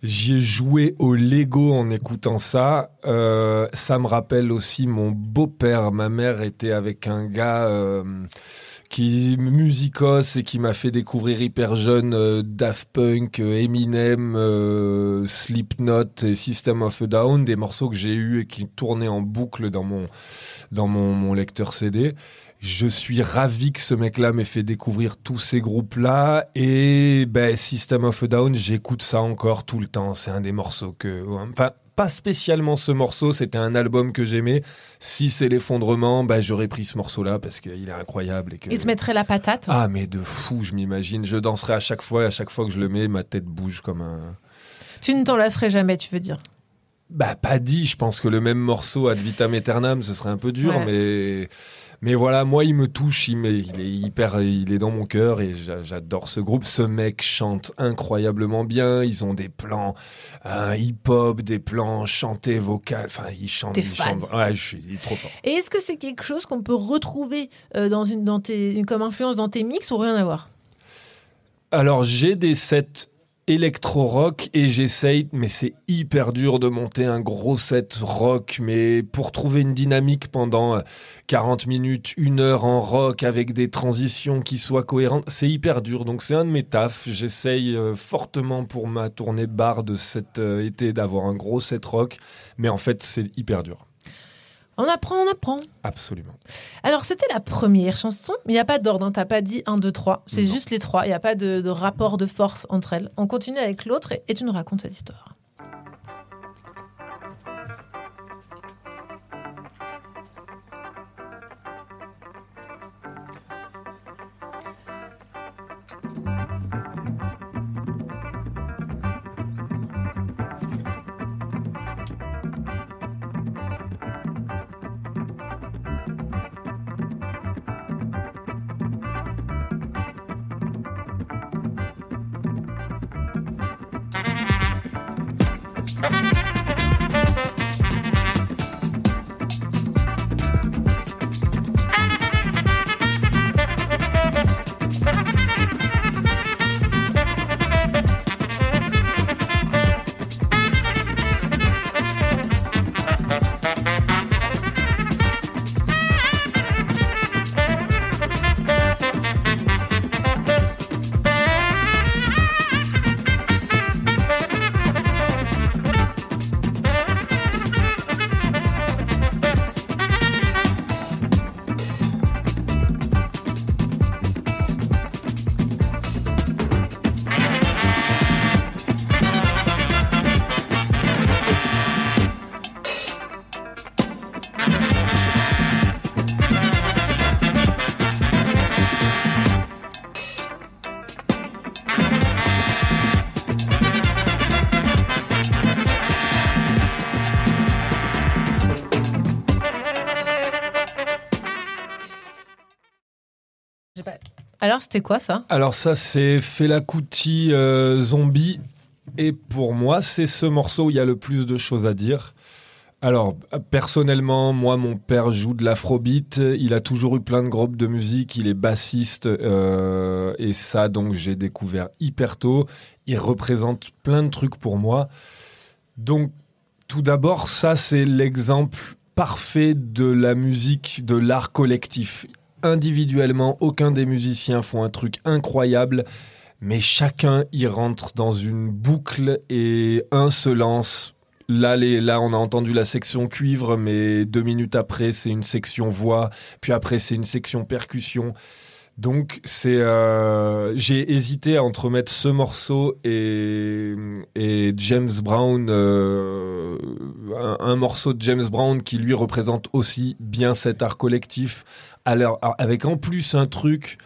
J'y ai joué au Lego en écoutant ça. Euh, ça me rappelle aussi mon beau-père. Ma mère était avec un gars euh, qui musicos et qui m'a fait découvrir hyper jeune euh, Daft Punk, euh, Eminem, euh, Slipknot et System of a Down, des morceaux que j'ai eus et qui tournaient en boucle dans mon dans mon, mon lecteur CD. Je suis ravi que ce mec-là m'ait fait découvrir tous ces groupes-là. Et ben, System of a Down, j'écoute ça encore tout le temps. C'est un des morceaux que... Enfin, pas spécialement ce morceau, c'était un album que j'aimais. Si c'est l'effondrement, ben, j'aurais pris ce morceau-là parce qu'il est incroyable. Et que... Il te mettrait la patate? Ah, mais de fou, je m'imagine. Je danserai à chaque fois, et à chaque fois que je le mets, ma tête bouge comme un... Tu ne t'en lasserais jamais, tu veux dire? Bah, pas dit. Je pense que le même morceau ad vitam aeternam, ce serait un peu dur, Ouais. mais. Mais voilà, moi, il me touche, il, est hyper, il est dans mon cœur et j'a- j'adore ce groupe. Ce mec chante incroyablement bien. Ils ont des plans euh, hip-hop, des plans chantés, vocal. Enfin, ils chantent. Ils chantent- Ouais, je suis il est trop fort. Et est-ce que c'est quelque chose qu'on peut retrouver euh, dans une, dans tes, comme influence dans tes mix ou rien à voir? Alors, j'ai des sets électro-rock et j'essaye, mais c'est hyper dur de monter un gros set rock, mais pour trouver une dynamique pendant euh, 40 minutes, une heure en rock avec des transitions qui soient cohérentes, c'est hyper dur. Donc c'est un de mes tafs. J'essaye euh, fortement pour ma tournée bar de cet euh, été d'avoir un gros set rock, mais en fait c'est hyper dur. On apprend, on apprend. Absolument. Alors, c'était la première chanson, mais il n'y a pas d'ordre. hein. T'as pas dit 1, 2, 3. C'est Non. juste les trois. Il n'y a pas de, de rapport de force entre elles. On continue avec l'autre et, et tu nous racontes cette histoire. Alors, c'était quoi ça? Alors ça c'est Fela Kuti euh, Zombie et pour moi c'est ce morceau où il y a le plus de choses à dire. Alors personnellement moi mon père joue de l'afrobeat, il a toujours eu plein de groupes de musique, il est bassiste euh, et ça donc j'ai découvert hyper tôt. Il représente plein de trucs pour moi. Donc tout d'abord ça c'est l'exemple parfait de la musique, de l'art collectif individuellement, aucun des musiciens font un truc incroyable, mais chacun y rentre dans une boucle et un se lance. Là, les, là, on a entendu la section cuivre, mais deux minutes après, c'est une section voix, puis après, c'est une section percussion. Donc, c'est, euh, j'ai hésité à entremettre ce morceau et, James Brown, euh, un, morceau de James Brown qui lui représente aussi bien cet art collectif. Avec en plus un truc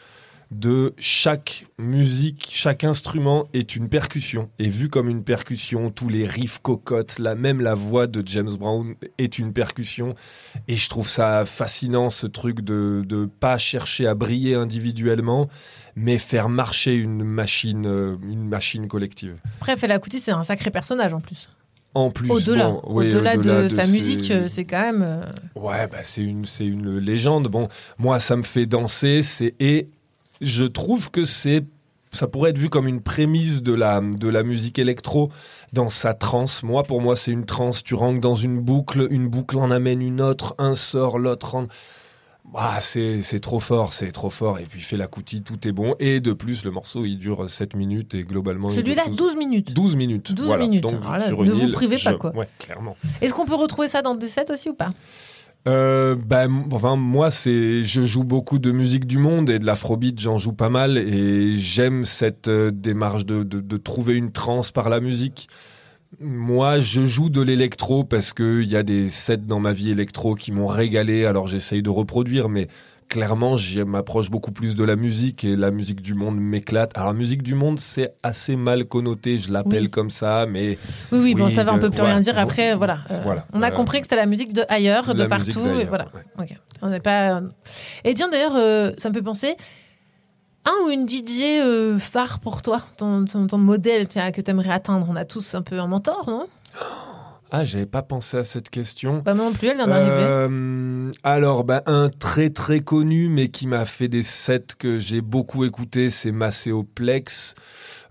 de chaque musique, chaque instrument est une percussion. Et vu comme une percussion, tous les riffs cocottes, la, même la voix de James Brown est une percussion. Et je trouve ça fascinant, ce truc de ne pas chercher à briller individuellement, mais faire marcher une machine, euh, une machine collective. Après, Fela Kuti, c'est un sacré personnage en plus. En plus, Au-delà bon, oui, au-delà au-delà de, sa ses- musique, euh, c'est quand même. euh, Ouais, bah c'est une, c'est une légende. Bon, moi, ça me fait danser. C'est et je trouve que c'est, ça pourrait être vu comme une prémisse de la de la musique électro dans sa transe. Moi, pour moi, c'est une transe. Tu rentres dans une boucle, une boucle en amène une autre, un sort, l'autre rentre. Ah, c'est c'est trop fort, c'est trop fort. Et puis, fait la coutie, tout est bon. Et de plus, le morceau, il dure 7 minutes et globalement. Celui-là, 12 12 minutes. 12 minutes. 12 voilà. minutes. Donc, Alors là, sur ne une vous île, privez pas, quoi. Ouais, clairement. Est-ce qu'on peut retrouver ça dans des sets aussi ou pas? Euh, enfin, moi, c'est, je joue beaucoup de musique du monde et de l'afrobeat, j'en joue pas mal et j'aime cette euh, démarche de, de, de trouver une transe par la musique. Moi, je joue de l'électro parce qu'il y a des sets dans ma vie électro qui m'ont régalé, alors j'essaye de reproduire, mais clairement, je m'approche beaucoup plus de la musique et la musique du monde m'éclate. Alors, la musique du monde, c'est assez mal connoté, je l'appelle Oui. comme ça, mais Oui, oui, bon, ça va, on peut plus rien dire. Après, voilà. euh, voilà. On a Euh, compris que c'était la musique de ailleurs, de partout. Et voilà. ouais. Ok. On n'est pas. euh, Et tiens, d'ailleurs, euh, ça me fait penser. Un ou une DJ euh, phare pour toi, ton, ton, ton modèle que tu aimerais atteindre On a tous un peu un mentor, non? ah, j'avais pas pensé à cette question. Pas moi non plus, elle vient d'arriver. Euh, alors, bah, un très très connu, mais qui m'a fait des sets que j'ai beaucoup écouté, c'est Maceo Plex.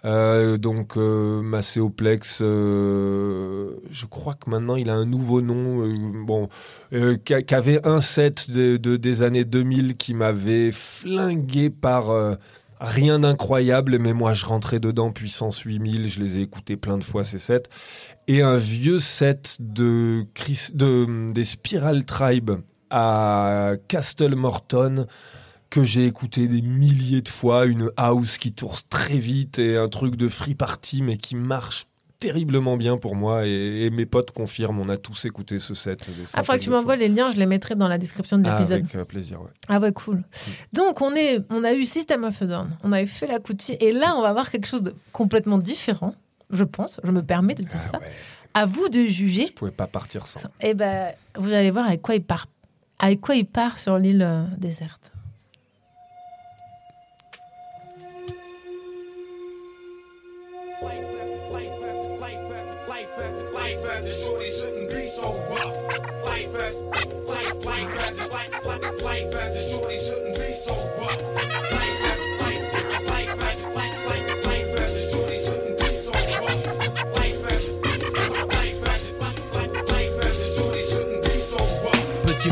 Euh, donc euh, Macéoplex, euh, je crois que maintenant il a un nouveau nom, bon, euh, qui a- qui avait un set de, de- des années 2000 qui m'avait flingué par rien d'incroyable, mais moi je rentrais dedans puissance 8000, je les ai écoutés plein de fois ces sets, et un vieux set de, Chris, de des Spiral Tribe à Castle Morton que j'ai écouté des milliers de fois, une house qui tourne très vite et un truc de free party mais qui marche terriblement bien pour moi et, et mes potes confirment, on a tous écouté ce set. Ah, faudrait que tu m'envoies les liens, je les mettrai dans la description de Ah, l'épisode. avec euh, plaisir, ouais. Ah ouais, cool. Donc, on, est, on a eu System of a Down, on a eu fait la Kuti, et là, on va voir quelque chose de complètement différent, je pense. Je me permets de dire Ah ça. ouais, À vous de juger. je pouvais pas partir sans. Et ben, vous allez voir avec quoi il part. Avec quoi il part sur l'île go rough. Life as, life, life as, life, life, life as a shorty shouldn't be so rough. Life as, life, life as, life, life, life as shouldn't be so rough. Life as, life as, life, life as shouldn't be so rough. Petit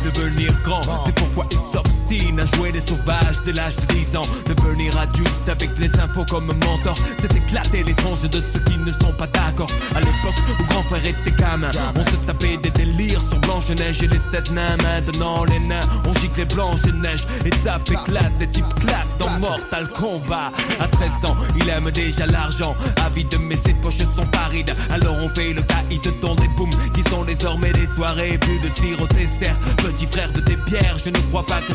devenir grand. C'est pourquoi il sort à jouer les sauvages dès l'âge de 10 ans. Devenir adulte avec les infos comme mentor, c'est éclater les tranches de ceux qui ne sont pas d'accord. À l'époque où grand frère était gamin, on se tapait des délires sur Blanche-Neige et les sept nains. Maintenant, les nains, on gicle les Blanche-Neige. Étape éclate, des types claquent dans Mortal Kombat. À 13 ans, il aime déjà l'argent. Avide, mais ses poches sont arides. Alors on fait le caïd dans des booms qui sont désormais des soirées. Plus de tir au dessert. Petit frère de tes pierres, je ne crois pas que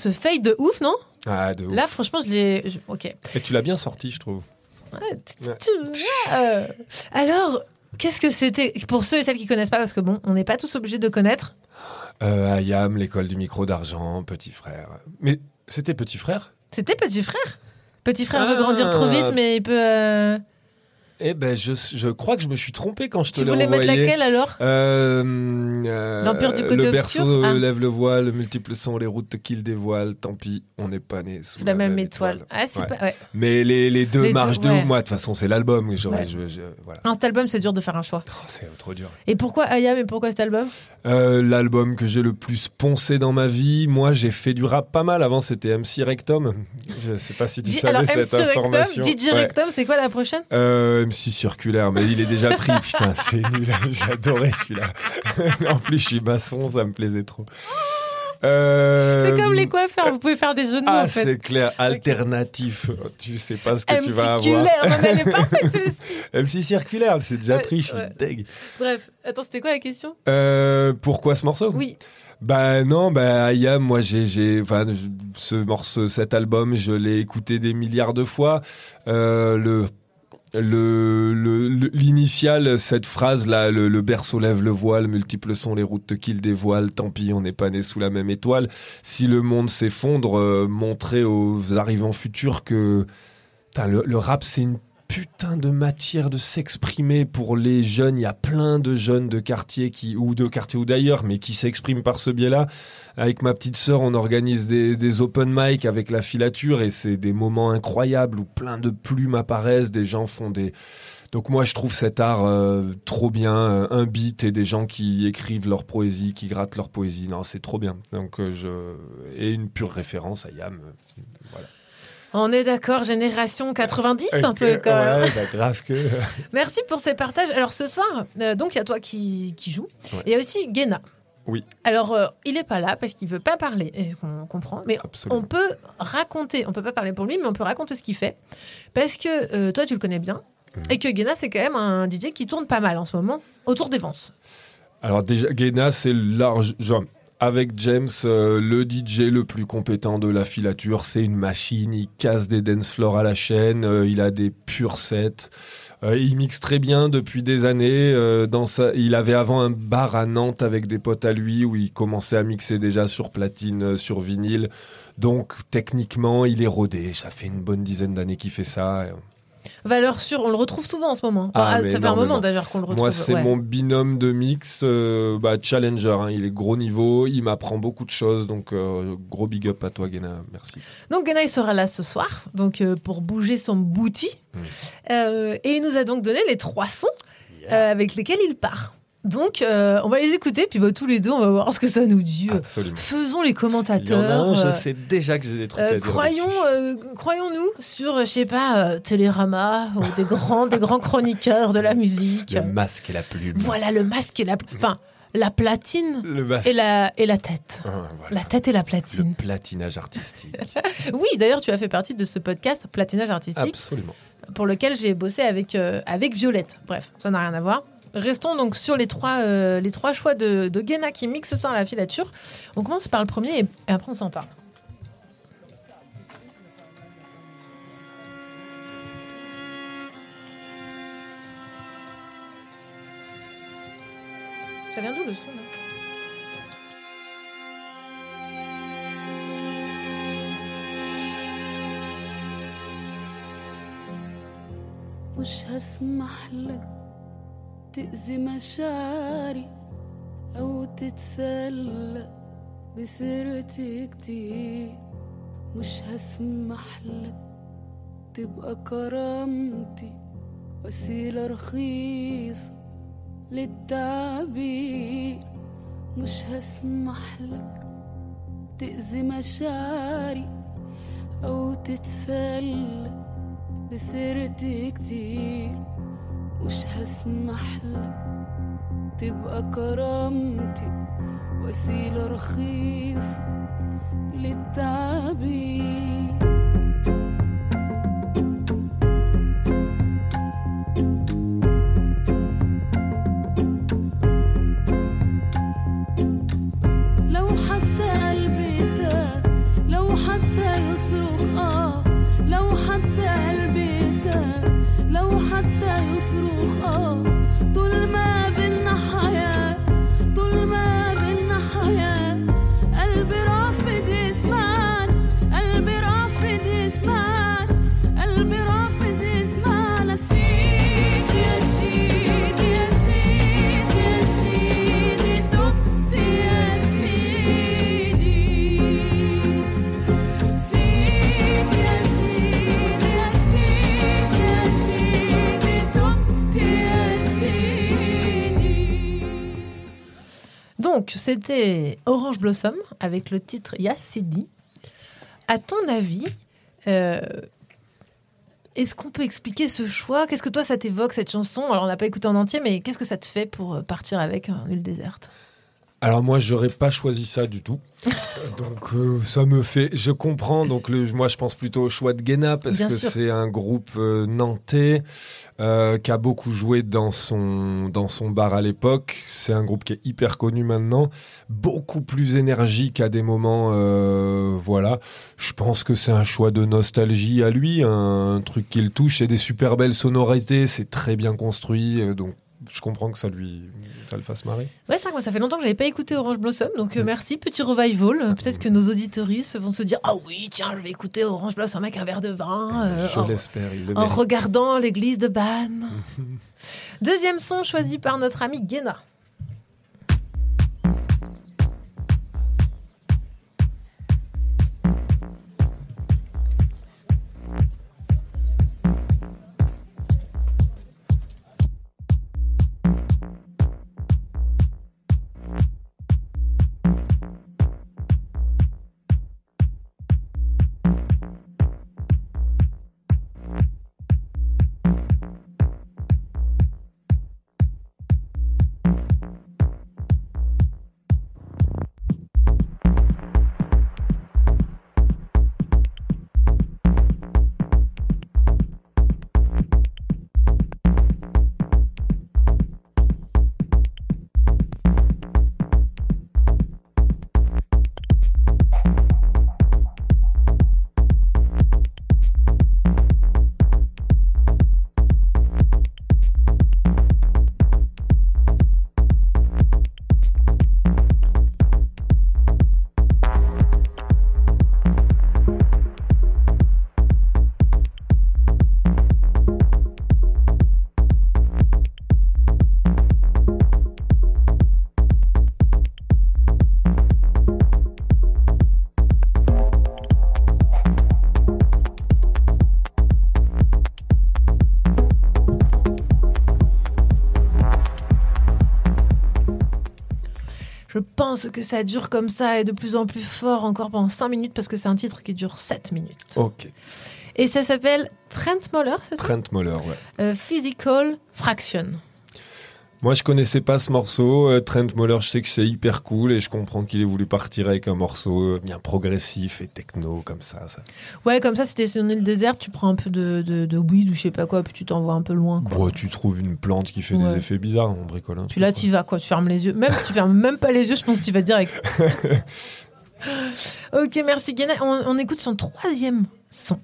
Ce fade de ouf, non Ah, de ouf. Là, franchement, je l'ai. je- Ok. Et tu l'as bien sorti, je trouve. Ouais, euh, Alors, qu'est-ce que c'était Pour ceux et celles qui connaissent pas, parce que bon, on n'est pas tous obligés de connaître. Euh, Ayam, l'école du micro d'argent, petit frère. Mais c'était petit frère? C'était Petit Frère? Petit Frère veut Ah. grandir trop vite, mais il peut. euh, Eh ben, je, je crois que je me suis trompé quand je te Tu l'ai voulais mettre envoyé. laquelle alors? Euh, euh, L'Empire du côté Le obscur berceau Ah. lève le voile, le multiple son, les routes qu'il dévoile. Tant pis, on n'est pas né sous la même étoile. Ah, c'est Ouais. pas. Ouais. Mais les, les deux Les deux, marches de ouais. ouf, moi, de toute façon, c'est l'album. Voilà. Non, cet album, c'est dur de faire un choix. Oh, c'est trop dur. Et pourquoi Ayam et pourquoi cet album? Euh, L'album que j'ai le plus poncé dans ma vie, moi, j'ai fait du rap pas mal. Avant, c'était MC Rectum. Je sais pas si tu savais Alors, cette MC Rectum, information. DJ. Rectum, c'est quoi la prochaine? Euh, MC Circulaire, mais il est déjà pris, putain, c'est nul. J'adorais celui-là. en plus, je suis maçon, ça me plaisait trop. Euh, C'est comme les coiffeurs, vous pouvez faire des jeux de mots Ah, en fait. c'est clair, alternatif. Tu sais pas ce que tu vas avoir. Circulaire, non. MC Circulaire, c'est déjà Ouais, pris, je suis ouais. deg. Bref, attends, c'était quoi la question? Euh, pourquoi ce morceau? Oui. Bah non, bah Ayam, moi j'ai, j'ai, enfin, ce morceau, cet album, je l'ai écouté des milliards de fois. Euh, le l'initiale cette phrase là le, berceau lève le voile multiples sont les routes qu'il dévoile tant pis on n'est pas né sous la même étoile. Si le monde s'effondre euh, montrer aux arrivants futurs que le, le rap c'est une putain de matière de s'exprimer pour les jeunes. Il y a plein de jeunes de quartier qui, ou de quartier ou d'ailleurs, mais qui s'expriment par ce biais-là. Avec ma petite sœur, on organise des, open mic avec la filature et c'est des moments incroyables où plein de plumes apparaissent, des gens font des... Donc moi, je trouve cet art euh, trop bien, euh, un beat et des gens qui écrivent leur poésie, qui grattent leur poésie. Non, c'est trop bien. Donc euh, je et une pure référence à Yam. voilà. On est d'accord, génération 90 un Ok, peu quand même. Ouais, bah, grave que. Merci pour ces partages. Alors ce soir, euh, donc il y a toi qui, qui joue. Ouais. Il y a aussi Guéna. Oui. Alors euh, il est pas là parce qu'il veut pas parler, et on comprend. Mais Absolument. on peut raconter, on peut pas parler pour lui, mais on peut raconter ce qu'il fait. Parce que euh, toi tu le connais bien. Mhm. Et que Guéna c'est quand même un DJ qui tourne pas mal en ce moment autour des Vents. Alors déjà, Guéna, c'est large. genre, avec James, euh, le DJ le plus compétent de la filature. C'est une machine, il casse des dance floors à la chaîne, euh, il a des purs sets. Euh, il mixe très bien depuis des années. euh, dans sa... Il avait avant un bar à Nantes avec des potes à lui où il commençait à mixer déjà sur platine, euh, sur vinyle. Donc techniquement, il est rodé. Ça fait une bonne dizaine d'années qu'il fait ça. Valeur sûre, on le retrouve souvent en ce moment. Ah, Ah, ça fait un moment d'ailleurs qu'on le retrouve. Moi, c'est ouais. mon binôme de mix, euh, bah, challenger. hein. Il est gros niveau, il m'apprend beaucoup de choses. Donc, euh, gros big up à toi, Guéna. Merci. Donc Guenai sera là ce soir, donc euh, pour bouger son booty. Et il nous a donc donné les trois sons avec lesquels il part. Donc euh, on va les écouter, puis bah, tous les deux on va voir ce que ça nous dit. Absolument. Faisons les Il y en a commentateurs. un, je euh, sais déjà que j'ai des trucs euh, à dire. croyons, euh, croyons-nous sur, je sais pas, Télérama ou des grands, des grands chroniqueurs de la musique. Le masque et la plume. Voilà le masque et la, enfin la platine Le et la et la tête. Ah, voilà. La tête et la Le platine. platinage artistique. Oui, d'ailleurs, tu as fait partie de ce podcast Platinage artistique. Absolument. pour lequel j'ai bossé avec, avec Violette. Bref, ça n'a rien à voir. Restons donc sur les trois, euh, les trois choix de, de Guéna qui mixent ce soir à la filature. On commence par le premier et, et après on s'en parle. Ça vient d'où le son là مش هسمح لك تأذي مشاعري أو تتسلى بسيرتي كتير مش هسمح لك تبقى كرامتي وسيلة رخيصة للتعبير. مش هسمح لك تأذي مشاعري أو تتسلى بسيرتي كتير مش هسمح لك تبقى كرامتي وسيلة رخيصة للتعبير. Orange Blossom avec le titre Yassidi. À ton avis, euh, est-ce qu'on peut expliquer ce choix? Qu'est-ce que toi, ça t'évoque, cette chanson? Alors, on n'a pas écouté en entier, mais qu'est-ce que ça te fait pour euh, partir avec en île déserte? Alors moi, j'aurais pas choisi ça du tout. donc euh, ça me fait, je comprends. Donc le, moi, je pense plutôt au choix de Guéna parce Bien que c'est un groupe euh, nantais euh, qui a beaucoup joué dans son dans son bar à l'époque. C'est un groupe qui est hyper connu maintenant, beaucoup plus énergique à des moments. euh, voilà, je pense que c'est un choix de nostalgie à lui, un, truc qu'il touche. C'est des super belles sonorités, c'est très bien construit. euh, donc je comprends que ça lui ça le fasse marrer. Ouais, que moi, ça fait longtemps que j'avais pas écouté Orange Blossom, donc euh, Mm. merci, petit revival. Euh, Peut-être que nos auditoristes vont se dire Ah oui, tiens, je vais écouter Orange Blossom avec un verre de vin. euh, je l'espère, il le en mérite. regardant l'église de Bannes. Deuxième son choisi par notre ami Guéna. Je pense que ça dure comme ça et de plus en plus fort encore pendant 5 minutes parce que c'est un titre qui dure 7 minutes. Ok. Et ça s'appelle Trent Moller, c'est ça? Trent Moller, ouais. Euh, Physical Fraction. Moi, je connaissais pas ce morceau. Euh, Trent Moller, je sais que c'est hyper cool et je comprends qu'il ait voulu partir avec un morceau euh, bien progressif et techno comme ça. ça. Ouais, comme ça, si t'es sur une île déserte, tu prends un peu de, de, de weed ou je sais pas quoi, puis tu t'envoies un peu loin. Quoi. Bon, tu trouves une plante qui fait Ouais. des effets bizarres, on bricole un Puis là, tu vas quoi, tu fermes les yeux. Même si tu fermes même pas les yeux, je pense que tu vas direct. ok, merci Gana. On, on écoute son troisième son.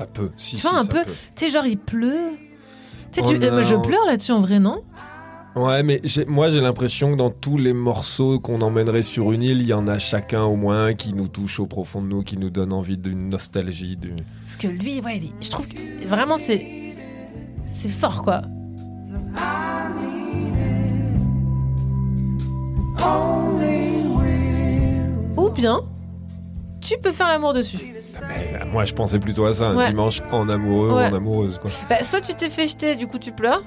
Ça peut. Si, Tu si, vois, un ça peu. Tu sais, genre, il pleut. Tu sais, Oh tu- euh, je pleure là-dessus en vrai, non? Ouais, mais moi j'ai l'impression que dans tous les morceaux qu'on emmènerait sur une île, il y en a chacun au moins un qui nous touche au profond de nous, qui nous donne envie d'une nostalgie. Du... Parce que lui, ouais, il- je trouve que vraiment, c'est. C'est fort, quoi. Ou bien, tu peux faire l'amour dessus. Mais, euh, moi je pensais plutôt à ça, un Ouais. dimanche en amoureux Ouais. ou en amoureuse. Quoi. Bah, soit tu t'es fait jeter, du coup, tu pleures.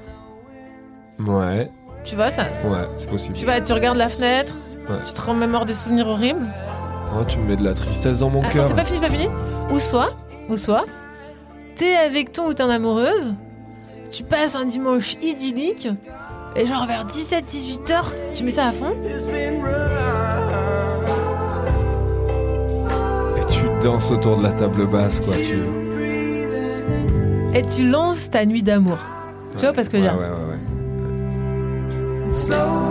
Ouais, Tu vois, ça. ouais, c'est possible. Tu vas, tu regardes la fenêtre. Ouais. Tu te remémores des souvenirs horribles. Oh, tu me mets de la tristesse dans mon Attends, cœur. c'est pas fini, c'est pas fini. Ou soit, ou soit, t'es avec ton ou ton amoureuse, tu passes un dimanche idyllique, et genre vers 17-18 heures, tu mets ça à fond, Autour de la table basse, quoi. Tu... et tu lances ta nuit d'amour. Tu vois parce que ouais, ouais, ouais, ouais.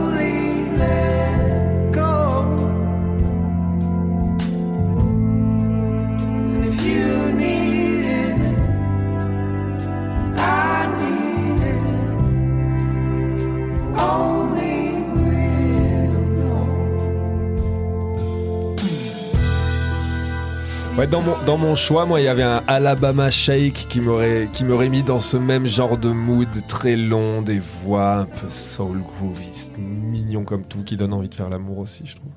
Ouais, dans mon, dans mon choix, moi, il y avait un Alabama Shake qui m'aurait, qui m'aurait mis dans ce même genre de mood très long, des voix un peu soul groovy, mignon comme tout, qui donne envie de faire l'amour aussi, je trouve.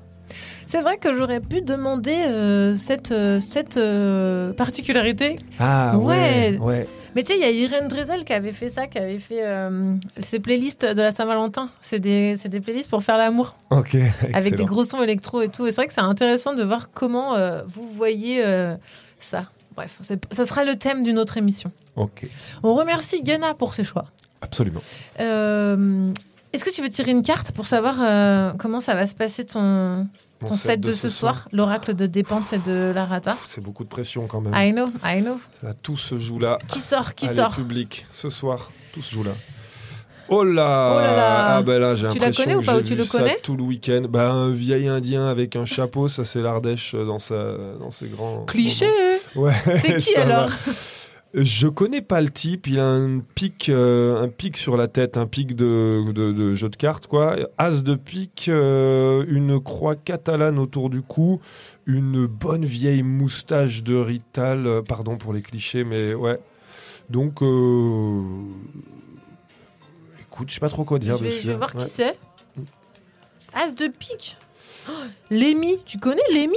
C'est vrai que j'aurais pu demander euh, cette, euh, cette euh, particularité. Ah Ouais. ouais, ouais. Mais tu sais, il y a Irène Drezel qui avait fait ça, qui avait fait euh, ses playlists de la Saint-Valentin. C'est des, des playlists pour faire l'amour. Ok, avec des excellent. gros sons électro et tout. Et c'est vrai que c'est intéressant de voir comment euh, vous voyez euh, ça. Bref, ça sera le thème d'une autre émission. Ok, On remercie Ghana pour ses choix. absolument. Est-ce que tu veux tirer une carte pour savoir comment ça va se passer ton, ton set, de, ce soir, l'oracle de Dépente et de la Rata Pff, C'est beaucoup de pression quand même. I know, I know. Là, tout se joue là. Qui sort, qui Allez, sort public, ce soir, tout se joue là. Oh là, Oh là là. Ah ben là, j'ai Tu la l'impression connais ou que pas, ou tu le ça connais tout le week-end. Bah, un vieil indien avec un chapeau, ça c'est l'Ardèche euh, dans, sa, dans ses grands... Cliché Ouais. C'est qui alors? Je connais pas le type, il a un pic, euh, un pic sur la tête, un pic de, de, de jeu de cartes, quoi. As de pique, euh, une croix catalane autour du cou, une bonne vieille moustache de Rital, euh, pardon pour les clichés, mais ouais. Donc, écoute, je sais pas trop quoi je dire vais, dessus. je vais voir Ouais. qui c'est. As de pique Oh, Lémi, tu connais Lémi?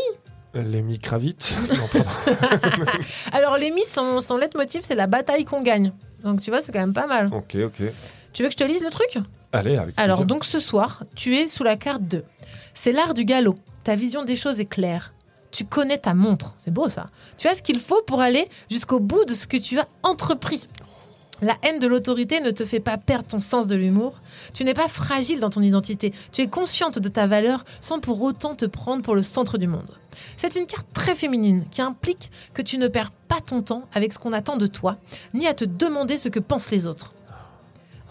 Lemmy Kravitz. Alors Lémi, son, son leitmotiv, c'est la bataille qu'on gagne. Donc tu vois, c'est quand même pas mal. ok, ok. Tu veux que je te lise le truc? Allez, avec Alors plaisir. donc ce soir, tu es sous la carte 2. C'est l'art du galop. Ta vision des choses est claire. Tu connais ta montre. C'est beau ça. Tu as ce qu'il faut pour aller jusqu'au bout de ce que tu as entrepris. La haine de l'autorité ne te fait pas perdre ton sens de l'humour. Tu n'es pas fragile dans ton identité. Tu es consciente de ta valeur sans pour autant te prendre pour le centre du monde. C'est une carte très féminine qui implique que tu ne perds pas ton temps avec ce qu'on attend de toi, ni à te demander ce que pensent les autres.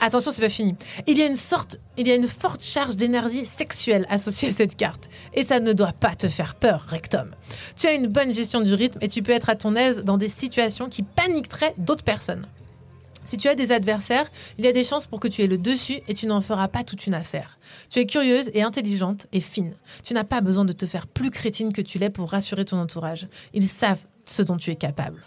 Attention, c'est pas fini. Il y a une sorte, il y a une forte charge d'énergie sexuelle associée à cette carte. Et ça ne doit pas te faire peur, rectum. Tu as une bonne gestion du rythme et tu peux être à ton aise dans des situations qui paniqueraient d'autres personnes. Si tu as des adversaires, il y a des chances pour que tu aies le dessus et tu n'en feras pas toute une affaire. Tu es curieuse et intelligente et fine. Tu n'as pas besoin de te faire plus crétine que tu l'es pour rassurer ton entourage. Ils savent ce dont tu es capable.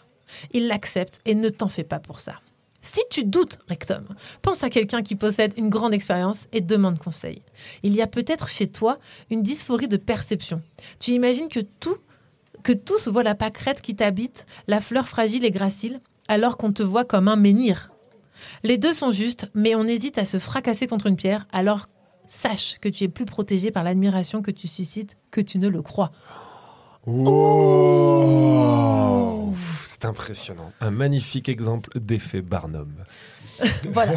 Ils l'acceptent et ne t'en fais pas pour ça. Si tu doutes, rectum, pense à quelqu'un qui possède une grande expérience et demande conseil. Il y a peut-être chez toi une dysphorie de perception. Tu imagines que tout, que tous voient la pâquerette qui t'habite, la fleur fragile et gracile, alors qu'on te voit comme un menhir. Les deux sont justes, mais on hésite à se fracasser contre une pierre, alors sache que tu es plus protégé par l'admiration que tu suscites que tu ne le crois. Oh C'est impressionnant. Un magnifique exemple d'effet Barnum. voilà,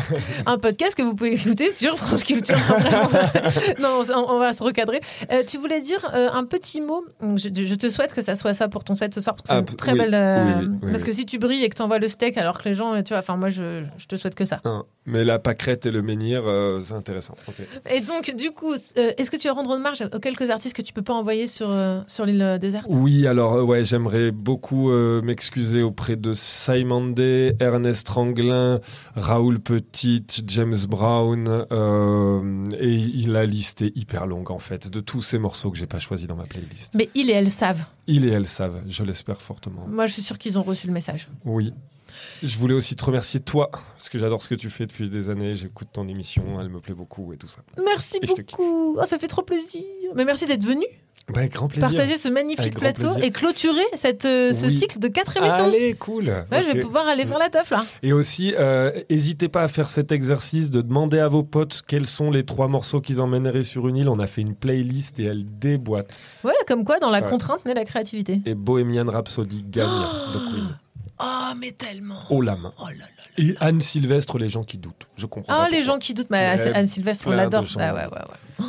un podcast que vous pouvez écouter sur France Culture. non, on, va se recadrer. Euh, tu voulais dire euh, un petit mot. Je, je te souhaite que ça soit ça pour ton set ce soir. Parce que c'est Ah, une très oui, belle. euh, oui, oui, oui, parce que si tu brilles et que tu envoies le steak alors que les gens, tu vois, enfin moi je, je te souhaite que ça. Hein, Mais la pâquerette et le menhir, euh, c'est intéressant. Et donc du coup, euh, est-ce que tu vas rendre hommage aux quelques artistes que tu peux pas envoyer sur euh, sur l'île déserte? Oui, alors ouais, j'aimerais beaucoup m'excuser auprès de Simon Day, Ernest Ranglin, Raoul Petit, James Brown, et la liste est hyper longue en fait, de tous ces morceaux que j'ai pas choisis dans ma playlist. Mais ils et elles savent. Ils et elles savent, je l'espère fortement. Moi, je suis sûre qu'ils ont reçu le message. Oui. Je voulais aussi te remercier toi, parce que j'adore ce que tu fais depuis des années, j'écoute ton émission, elle me plaît beaucoup et tout ça. Merci Et beaucoup. Oh, ça fait trop plaisir. Mais merci d'être venu. Bah, grand plaisir. partager ce magnifique Avec plateau et clôturer cette, euh, ce Oui. cycle de quatre émissions. Allez, cool. Ouais, je vais pouvoir aller faire la teuf là. Et aussi, euh, n'hésitez pas à faire cet exercice de demander à vos potes quels sont les trois morceaux qu'ils emmèneraient sur une île. On a fait une playlist et elle déboîte. Ouais, comme quoi dans la Ouais. contrainte naît la créativité. Et Bohemian Rhapsody gagne de Queen. Oh, mais tellement. Haut la main. Oh là là. Et Anne Sylvestre, les gens qui doutent. Je comprends. Ah, les gens qui doutent, mais Anne Sylvestre, on l'adore. Bah ouais, ouais, ouais. Oh.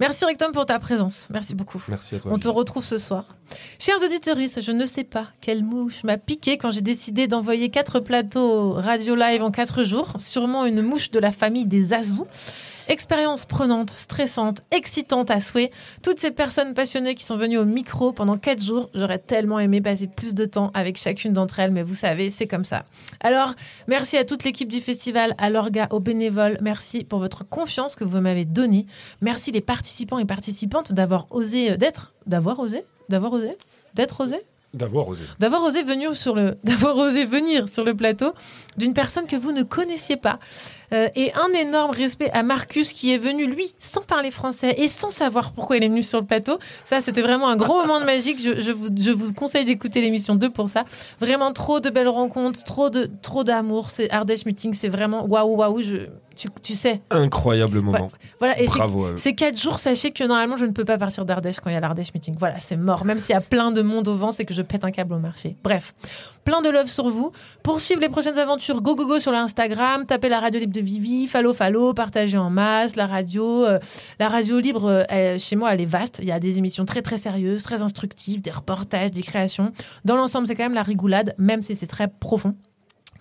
Merci Rectum pour ta présence. Merci beaucoup. Merci à toi. On te retrouve ce soir. Chers auditeurs, je ne sais pas quelle mouche m'a piqué quand j'ai décidé d'envoyer quatre plateaux radio live en quatre jours. Sûrement une mouche de la famille des Azous. Expérience prenante, stressante, excitante à souhait. Toutes ces personnes passionnées qui sont venues au micro pendant quatre jours, j'aurais tellement aimé passer plus de temps avec chacune d'entre elles, mais vous savez, c'est comme ça. Alors, merci à toute l'équipe du festival, à l'orga, aux bénévoles. Merci pour votre confiance que vous m'avez donnée. Merci les participants et participantes d'avoir osé, euh, d'être, d'avoir osé, d'avoir osé, d'être osé, D'avoir osé. d'avoir osé venir sur le, d'avoir osé venir sur le plateau d'une personne que vous ne connaissiez pas. Euh, et un énorme respect à Marcus qui est venu, lui, sans parler français et sans savoir pourquoi il est venu sur le plateau. Ça, c'était vraiment un gros moment de magique. Je, vous, je vous conseille d'écouter l'émission 2 pour ça. Vraiment trop de belles rencontres, trop de, trop d'amour. C'est Ardèche Meeting, c'est vraiment waouh, waouh. Je, tu, tu sais. Incroyable moment. Voilà. Et c'est- Bravo ces quatre jours, sachez que normalement, je ne peux pas partir d'Ardèche quand il y a l'Ardèche Meeting. Voilà, c'est mort. Même s'il y a plein de monde au vent, c'est que je pète un câble au marché. Bref, plein de love sur vous. Pour suivre les prochaines aventures, go go go sur l'Instagram, tapez la radio libre de Vivi, follow follow, partagez en masse la radio. euh, la radio libre, euh, elle- chez moi, elle est vaste. Il y a des émissions très très sérieuses, très instructives, des reportages, des créations. Dans l'ensemble, c'est quand même la rigoulade, même si c'est très profond.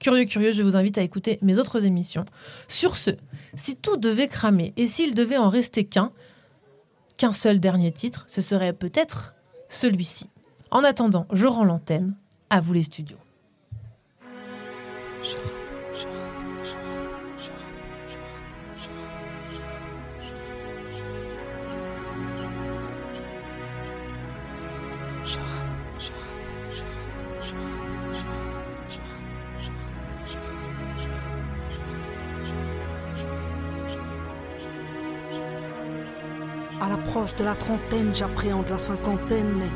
Curieux, curieux, je vous invite à écouter mes autres émissions. Sur ce, si tout devait cramer et s'il devait en rester qu'un, qu'un seul dernier titre, ce serait peut-être celui-ci. En attendant, je rends l'antenne. À vous les studios. De la trentaine, j'appréhende la cinquantaine, mais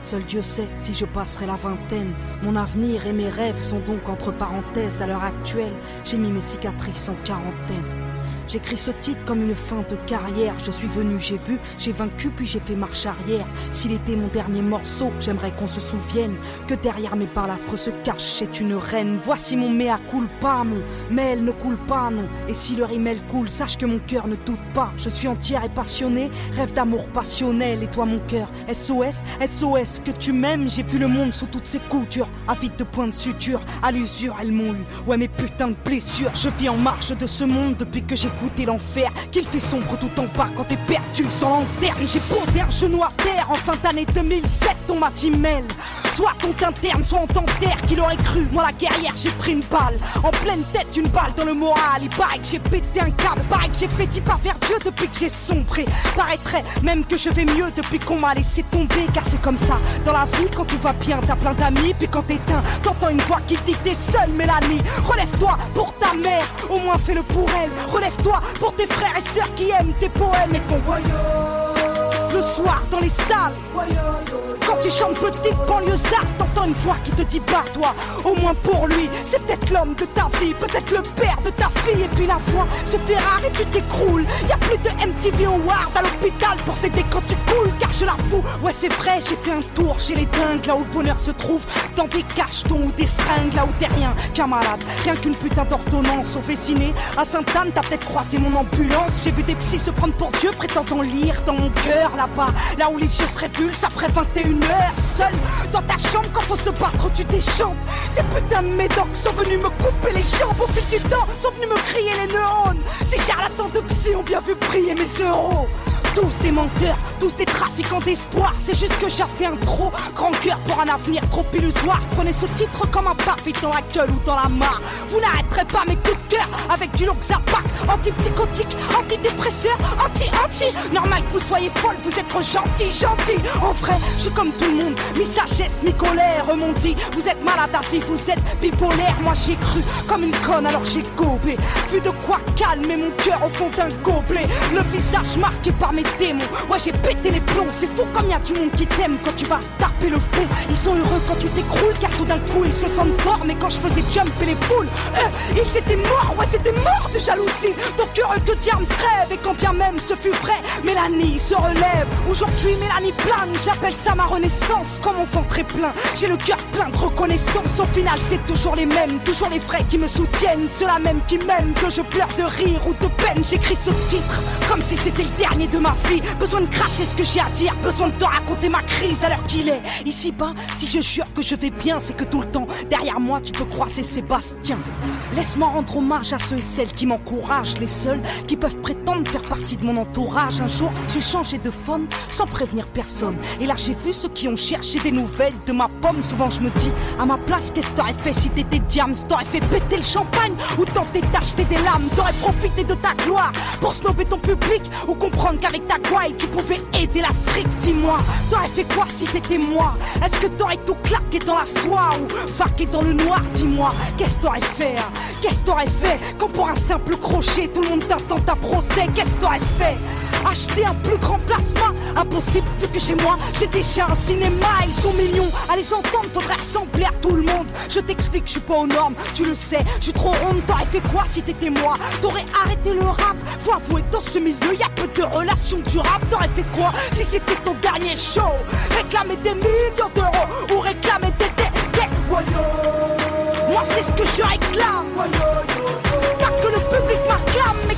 seul Dieu sait si je passerai la vingtaine. Mon avenir et mes rêves sont donc entre parenthèses. À l'heure actuelle, j'ai mis mes cicatrices en quarantaine. J'écris ce titre comme une fin de carrière. Je suis venu, j'ai vu, j'ai vaincu, puis j'ai fait marche arrière. S'il était mon dernier morceau, j'aimerais qu'on se souvienne que derrière mes balafres se cache une reine. Voici mon mea culpa, mon mais elle ne coule pas, non. Et si le rimel coule, sache que mon cœur ne doute pas. Je suis entière et passionnée, rêve d'amour passionnel. Et toi, mon cœur, SOS, SOS, que tu m'aimes. J'ai vu le monde sous toutes ses coutures, avide de points de suture. À l'usure, elles m'ont eu. Ouais, mes putains de blessures. Je vis en marche de ce monde depuis que j'ai goûté l'enfer. Qu'il fait sombre tout en bas quand t'es perdu sans lanterne. J'ai posé un genou à terre en fin d'année 2007. On m'a dit. Soit on t'interne, soit on t'enterre. Qu'il aurait cru, moi la guerrière, j'ai pris une balle. En pleine tête, une balle dans le moral. Il paraît que j'ai pété un câble. Paraît que j'ai fait pas vers Dieu depuis que j'ai sombré. Paraîtrait même que je vais mieux depuis qu'on m'a laissé tomber. Car c'est comme ça. Dans la vie, quand tout va bien, t'as plein d'amis. Puis quand t'éteins, t'entends une voix qui dit t'es seule, Mélanie. Relève-toi pour ta mère. Au moins fais-le pour elle. Relève-toi pour tes frères et sœurs qui aiment tes poèmes et font le soir dans les salles. Quand tu chantes petite banlieusarde, t'entends une voix qui te dit bats-toi. Au moins pour lui, c'est peut-être l'homme de ta vie, peut-être le père de ta fille. Et puis la voix se fait rare et tu t'écroules. Y a plus de MTV Award à l'hôpital pour t'aider quand tu coules. Car je la fous, ouais c'est vrai, j'ai fait un tour chez les dingues, là où le bonheur se trouve. Dans des cachetons ou des seringues, là où t'es rien qu'un malade. Rien qu'une putain d'ordonnance au Véciné. À Sainte-Anne, t'as peut-être croisé mon ambulance. J'ai vu des psys se prendre pour Dieu, prétendant lire dans mon cœur là-bas. Là où les yeux se révulsent après 21 heures. Seul dans ta chambre, quand faut se battre, tu déchantes. Ces putains de médocs sont venus me couper les jambes au fil du temps, sont venus me crier les neurones. Ces charlatans de psy ont bien vu briller mes euros. Tous des menteurs, tous des trafiquants d'espoir. C'est juste que j'ai fait un trop grand cœur pour un avenir trop illusoire. Prenez ce titre comme un parfait dans la gueule ou dans la mare. Vous n'arrêterez pas mes coups de cœur avec du Loxapac, antipsychotique, antidépresseur, anti-anti. Normal que vous soyez folle, vous êtes gentil, gentil. En vrai, je suis comme tout le monde, mi-sagesse, mi-colère. M'ont dit, vous êtes malade à vie, vous êtes bipolaire. Moi j'ai cru comme une conne alors j'ai gobé. Vu de quoi calmer mon cœur au fond d'un gobelet. Le visage marqué par mes Ouais, j'ai pété les plombs. C'est fou comme y a du monde qui t'aime quand tu vas taper le fond. Ils sont heureux quand tu t'écroules, car tout d'un coup ils se sentent forts. Mais quand je faisais jumper les foules, eux, ils étaient morts. Ouais, c'était mort de jalousie. Donc heureux que Diams rêve. Et quand bien même ce fut vrai, Mélanie se relève. Aujourd'hui, Mélanie plane. J'appelle ça ma renaissance. Comme mon est plein, j'ai le cœur plein de reconnaissance. Au final, c'est toujours les mêmes, toujours les vrais qui me soutiennent. Ceux-là même qui m'aiment, que je pleure de rire ou de peine. J'écris ce titre comme si c'était le dernier de ma Besoin de cracher ce que j'ai à dire, besoin de te raconter ma crise à l'heure qu'il est. Ici bas, si je jure que je vais bien, c'est que tout le temps, derrière moi, tu peux croiser Sébastien. Laisse-moi rendre hommage à ceux et celles qui m'encouragent, les seuls qui peuvent prétendre faire partie de mon entourage. Un jour, j'ai changé de phone sans prévenir personne. Et là, j'ai vu ceux qui ont cherché des nouvelles de ma pomme. Souvent, je me dis, à ma place, qu'est-ce que t'aurais fait si t'étais Diams T'aurais fait péter le champagne ou tenter d'acheter des lames? T'aurais profité de ta gloire pour snober ton public ou comprendre qu'avec ta gouaille, tu pouvais aider l'Afrique. Dis-moi, t'aurais fait quoi si t'étais moi? Est-ce que t'aurais tout claqué dans la soie ou vaqué dans le noir? Dis-moi, qu'est-ce que t'aurais fait hein? Qu'est-ce que t'aurais fait? Quand pour un simple crochet, tout le monde t'attend ta procès. Qu'est-ce que t'aurais fait? Acheter un plus grand plasma Impossible vu que chez moi j'ai déjà un cinéma Ils sont millions à les entendre Faudrait ressembler à tout le monde Je t'explique je suis pas aux normes Tu le sais je suis trop ronde T'aurais fait quoi si t'étais moi T'aurais arrêté le rap Faut avouer dans ce milieu y a peu de relations durables T'aurais fait quoi si c'était ton dernier show Réclamer des millions d'euros Ou réclamer des des des Moi c'est ce que je réclame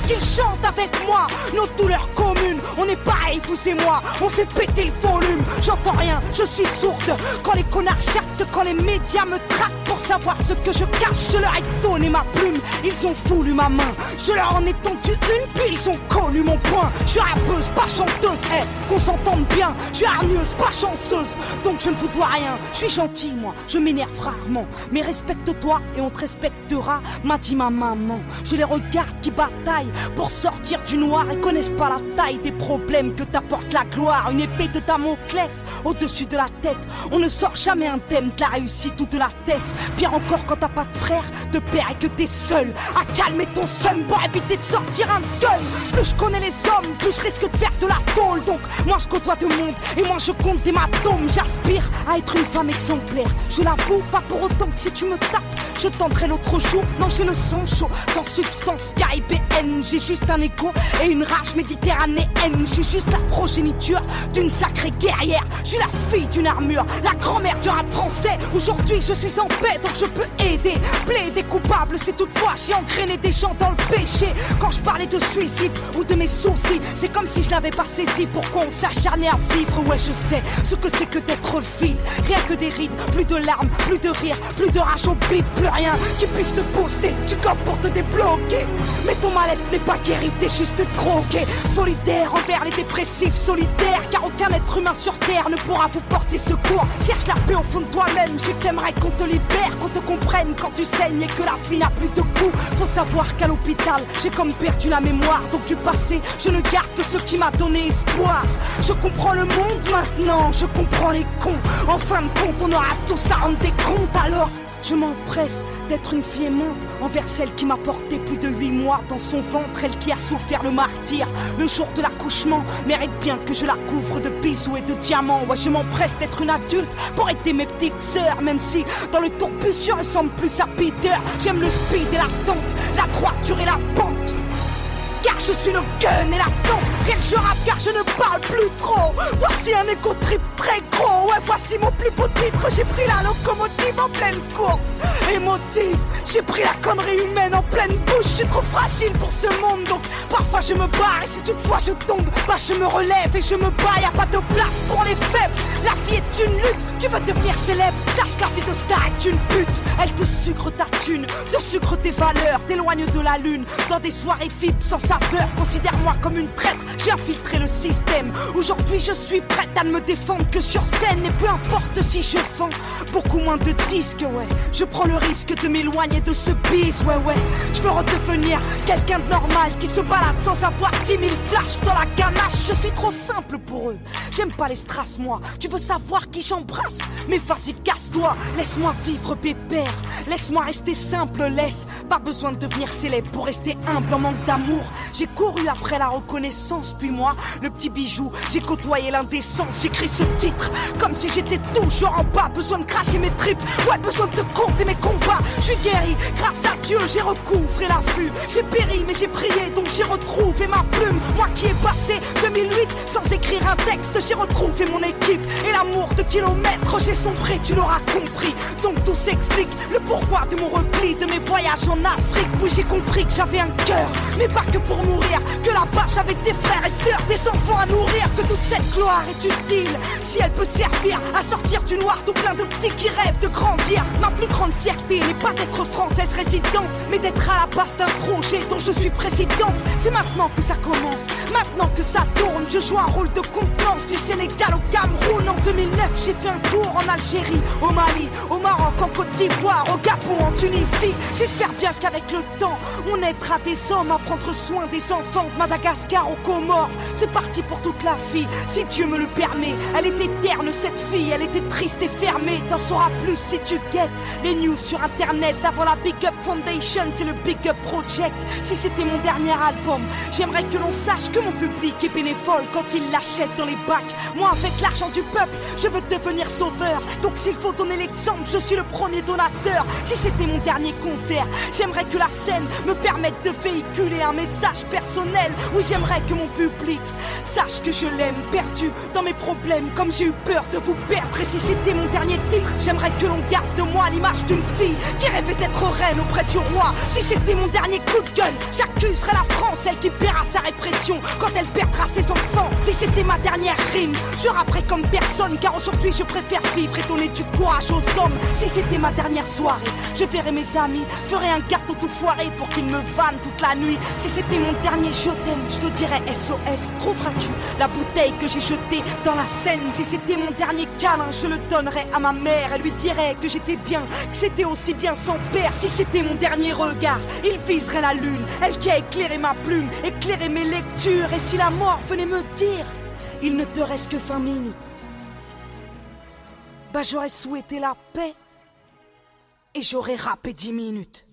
m'acclame mais qu'il chante avec moi. Nos douleurs communes On est pareil vous et moi. On fait péter le volume J'entends rien je suis sourde. Quand les connards chartent Quand les médias me traquent Pour savoir ce que je cache Je leur ai donné ma plume Ils ont voulu ma main. Je leur en ai tendu une Puis ils ont connu mon point. Je suis rappeuse pas chanteuse. Eh qu'on s'entende bien. Je suis hargneuse pas chanceuse. Donc je ne vous dois rien. Je suis gentil moi. Je m'énerve rarement. Mais respecte-toi et on te respectera M'a dit ma maman. Je les regarde qui bataillent Pour sortir du noir. Ils connaissent pas la taille des problèmes Que t'apporte la gloire. Une épée de Damoclès Au-dessus de la tête. On ne sort jamais un thème de la réussite ou de la thèse Pire encore quand t'as pas de frère De père et que t'es seul à calmer ton seum pour éviter de sortir un gun. Plus je connais les hommes, plus je risque de faire de la tôle. Donc, moi je côtoie de monde et moi je compte des matomes. J'aspire à être une femme exemplaire. Je l'avoue, pas pour autant que si tu me tapes, je tenterai l'autre jour. Non, j'ai le sang chaud, sans substance KIBN. J'ai juste un écho et une rage méditerranéenne. J'ai juste la progéniture d'une sacrée guerrière. Je suis la fille d'une armure, la grand-mère du rap français. Aujourd'hui, je suis en paix, donc je peux aider. Plaider coupable si toutefois j'ai engrainé des gens dans le péché. Quand je parlais de suicide ou de mes soucis, c'est comme si je l'avais pas saisi. Pourquoi on s'acharnait à vivre? Ouais, je sais ce que c'est que d'être vide. Rien que des rides, plus de larmes, plus de rire, plus de rage au beat, plus rien qui puisse te booster. Tu copes pour te débloquer. Mais ton mal-être n'est pas guéri, t'es juste troqué. Solidaire envers les dépressifs, solitaire. Car aucun être humain sur terre ne pourra vous porter secours. Cherche la paix au fond de toi-même. Je t'aimerais qu'on te libère, qu'on te comprenne quand tu saignes et que la vie n'a plus de Faut savoir qu'à l'hôpital, j'ai comme perdu la mémoire. Donc du passé, je ne garde que ce qui m'a donné espoir. Je comprends le monde maintenant, je comprends les cons. En fin de compte, on aura tous à rendre des comptes alors. Je m'empresse d'être une fille aimante envers celle qui m'a porté plus de huit mois dans son ventre, elle qui a souffert le martyr. Le jour de l'accouchement mérite bien que je la couvre de bisous et de diamants. Ouais, je m'empresse d'être une adulte pour aider mes petites sœurs, même si dans le tourbus je ressemble plus à Peter. J'aime le speed et la tente, la droiture et la pente. Car je suis le gun et la tente Je rappe car je ne parle plus trop. Voici un écho trip très gros. Ouais voici mon plus beau titre. J'ai pris la locomotive en pleine course. Émotive J'ai pris la connerie humaine en pleine bouche. Je suis trop fragile pour ce monde Donc parfois je me barre. Et si toutefois je tombe Bah je me relève et je me bats. Y'a pas de place pour les faibles. La vie est une lutte. Tu veux devenir célèbre. Sache que la vie de star est une pute Elle te sucre ta thune Te sucre tes valeurs T'éloigne de la lune. Dans des soirées VIP sans saveur Considère-moi comme une traître. J'ai infiltré le système. Aujourd'hui je suis prête à ne me défendre que sur scène. Et peu importe si je vends Beaucoup moins de disques ouais. Je prends le risque de m'éloigner de ce bis Ouais ouais. Je veux redevenir quelqu'un de normal Qui se balade sans avoir 10 000 flashs dans la ganache. Je suis trop simple pour eux. J'aime pas les strass moi. Tu veux savoir qui j'embrasse? Mais vas-y casse-toi. Laisse-moi vivre Laisse-moi rester simple Laisse. Pas besoin de devenir célèbre pour rester humble en manque d'amour. J'ai couru après la reconnaissance Puis moi le petit bijou J'ai côtoyé l'indécence J'écris ce titre. Comme si j'étais toujours en bas Besoin de cracher mes tripes. Ouais besoin de te compter mes combats. Je suis guéri grâce à Dieu J'ai recouvré l'affût. J'ai péri mais j'ai prié Donc j'ai retrouvé ma plume. Moi qui ai passé 2008 sans écrire un texte J'ai retrouvé mon équipe. Et l'amour de kilomètres J'ai sombré tu l'auras compris. Donc tout s'explique Le pourquoi de mon repli De mes voyages en Afrique. Oui j'ai compris que j'avais un cœur Mais pas que pour mourir. Que là-bas j'avais des frères et sœurs Des enfants à nourrir. Que toute cette gloire est utile Si elle peut servir à sortir du noir Tout plein de petits qui rêvent de grandir. Ma plus grande fierté n'est pas d'être française résidente Mais d'être à la base d'un projet dont je suis présidente. C'est maintenant que ça commence Maintenant que ça tourne. Je joue un rôle de contenance Du Sénégal au Cameroun En 2009 j'ai fait un tour en Algérie Au Mali, au Maroc, en Côte d'Ivoire Au Gabon, en Tunisie. J'espère bien qu'avec le temps On aidera des hommes à prendre soin des enfants de Madagascar aux Comores. C'est parti pour toute la vie Si Dieu me le permet. Elle était terne cette fille Elle était triste et fermée. T'en sauras plus si tu guettes Les news sur internet. Avant la Big Up Foundation C'est le Big Up Project. Si c'était mon dernier album J'aimerais que l'on sache que mon public est bénévole Quand il l'achète dans les bacs. Moi avec l'argent du peuple Je veux devenir sauveur. Donc s'il faut donner l'exemple Je suis le premier donateur. Si c'était mon dernier concert J'aimerais que la scène me permette de véhiculer un message personnel. Oui j'aimerais que mon public sache que je l'aime Perdu dans mes problèmes Comme j'ai eu peur de vous perdre. Et si c'était mon dernier titre J'aimerais que l'on garde de moi l'image d'une fille Qui rêvait d'être reine auprès du roi. Si c'était mon dernier coup de gueule J'accuserais la France Elle qui paiera sa répression Quand elle perdra ses enfants. Si c'était ma dernière rime Je rapperais comme personne Car aujourd'hui je préfère vivre et donner du courage aux hommes. Si c'était ma dernière soirée Je verrais mes amis Ferais un gâteau tout foiré Pour qu'ils me vannent toute la nuit. Si c'était mon dernier je t'aime Je te dirais SOS Trouveras-tu la bouteille que j'ai jetée dans la Seine? Si c'était mon dernier câlin Je le donnerais à ma mère. Elle lui dirait que j'étais bien Que c'était aussi bien son père. Si c'était mon dernier regard Il viserait la lune. Elle qui a éclairé ma plume Éclairé mes lectures. Et si la mort venait me dire Il ne te reste que 20 minutes Bah j'aurais souhaité la paix. Et j'aurais rappé 10 minutes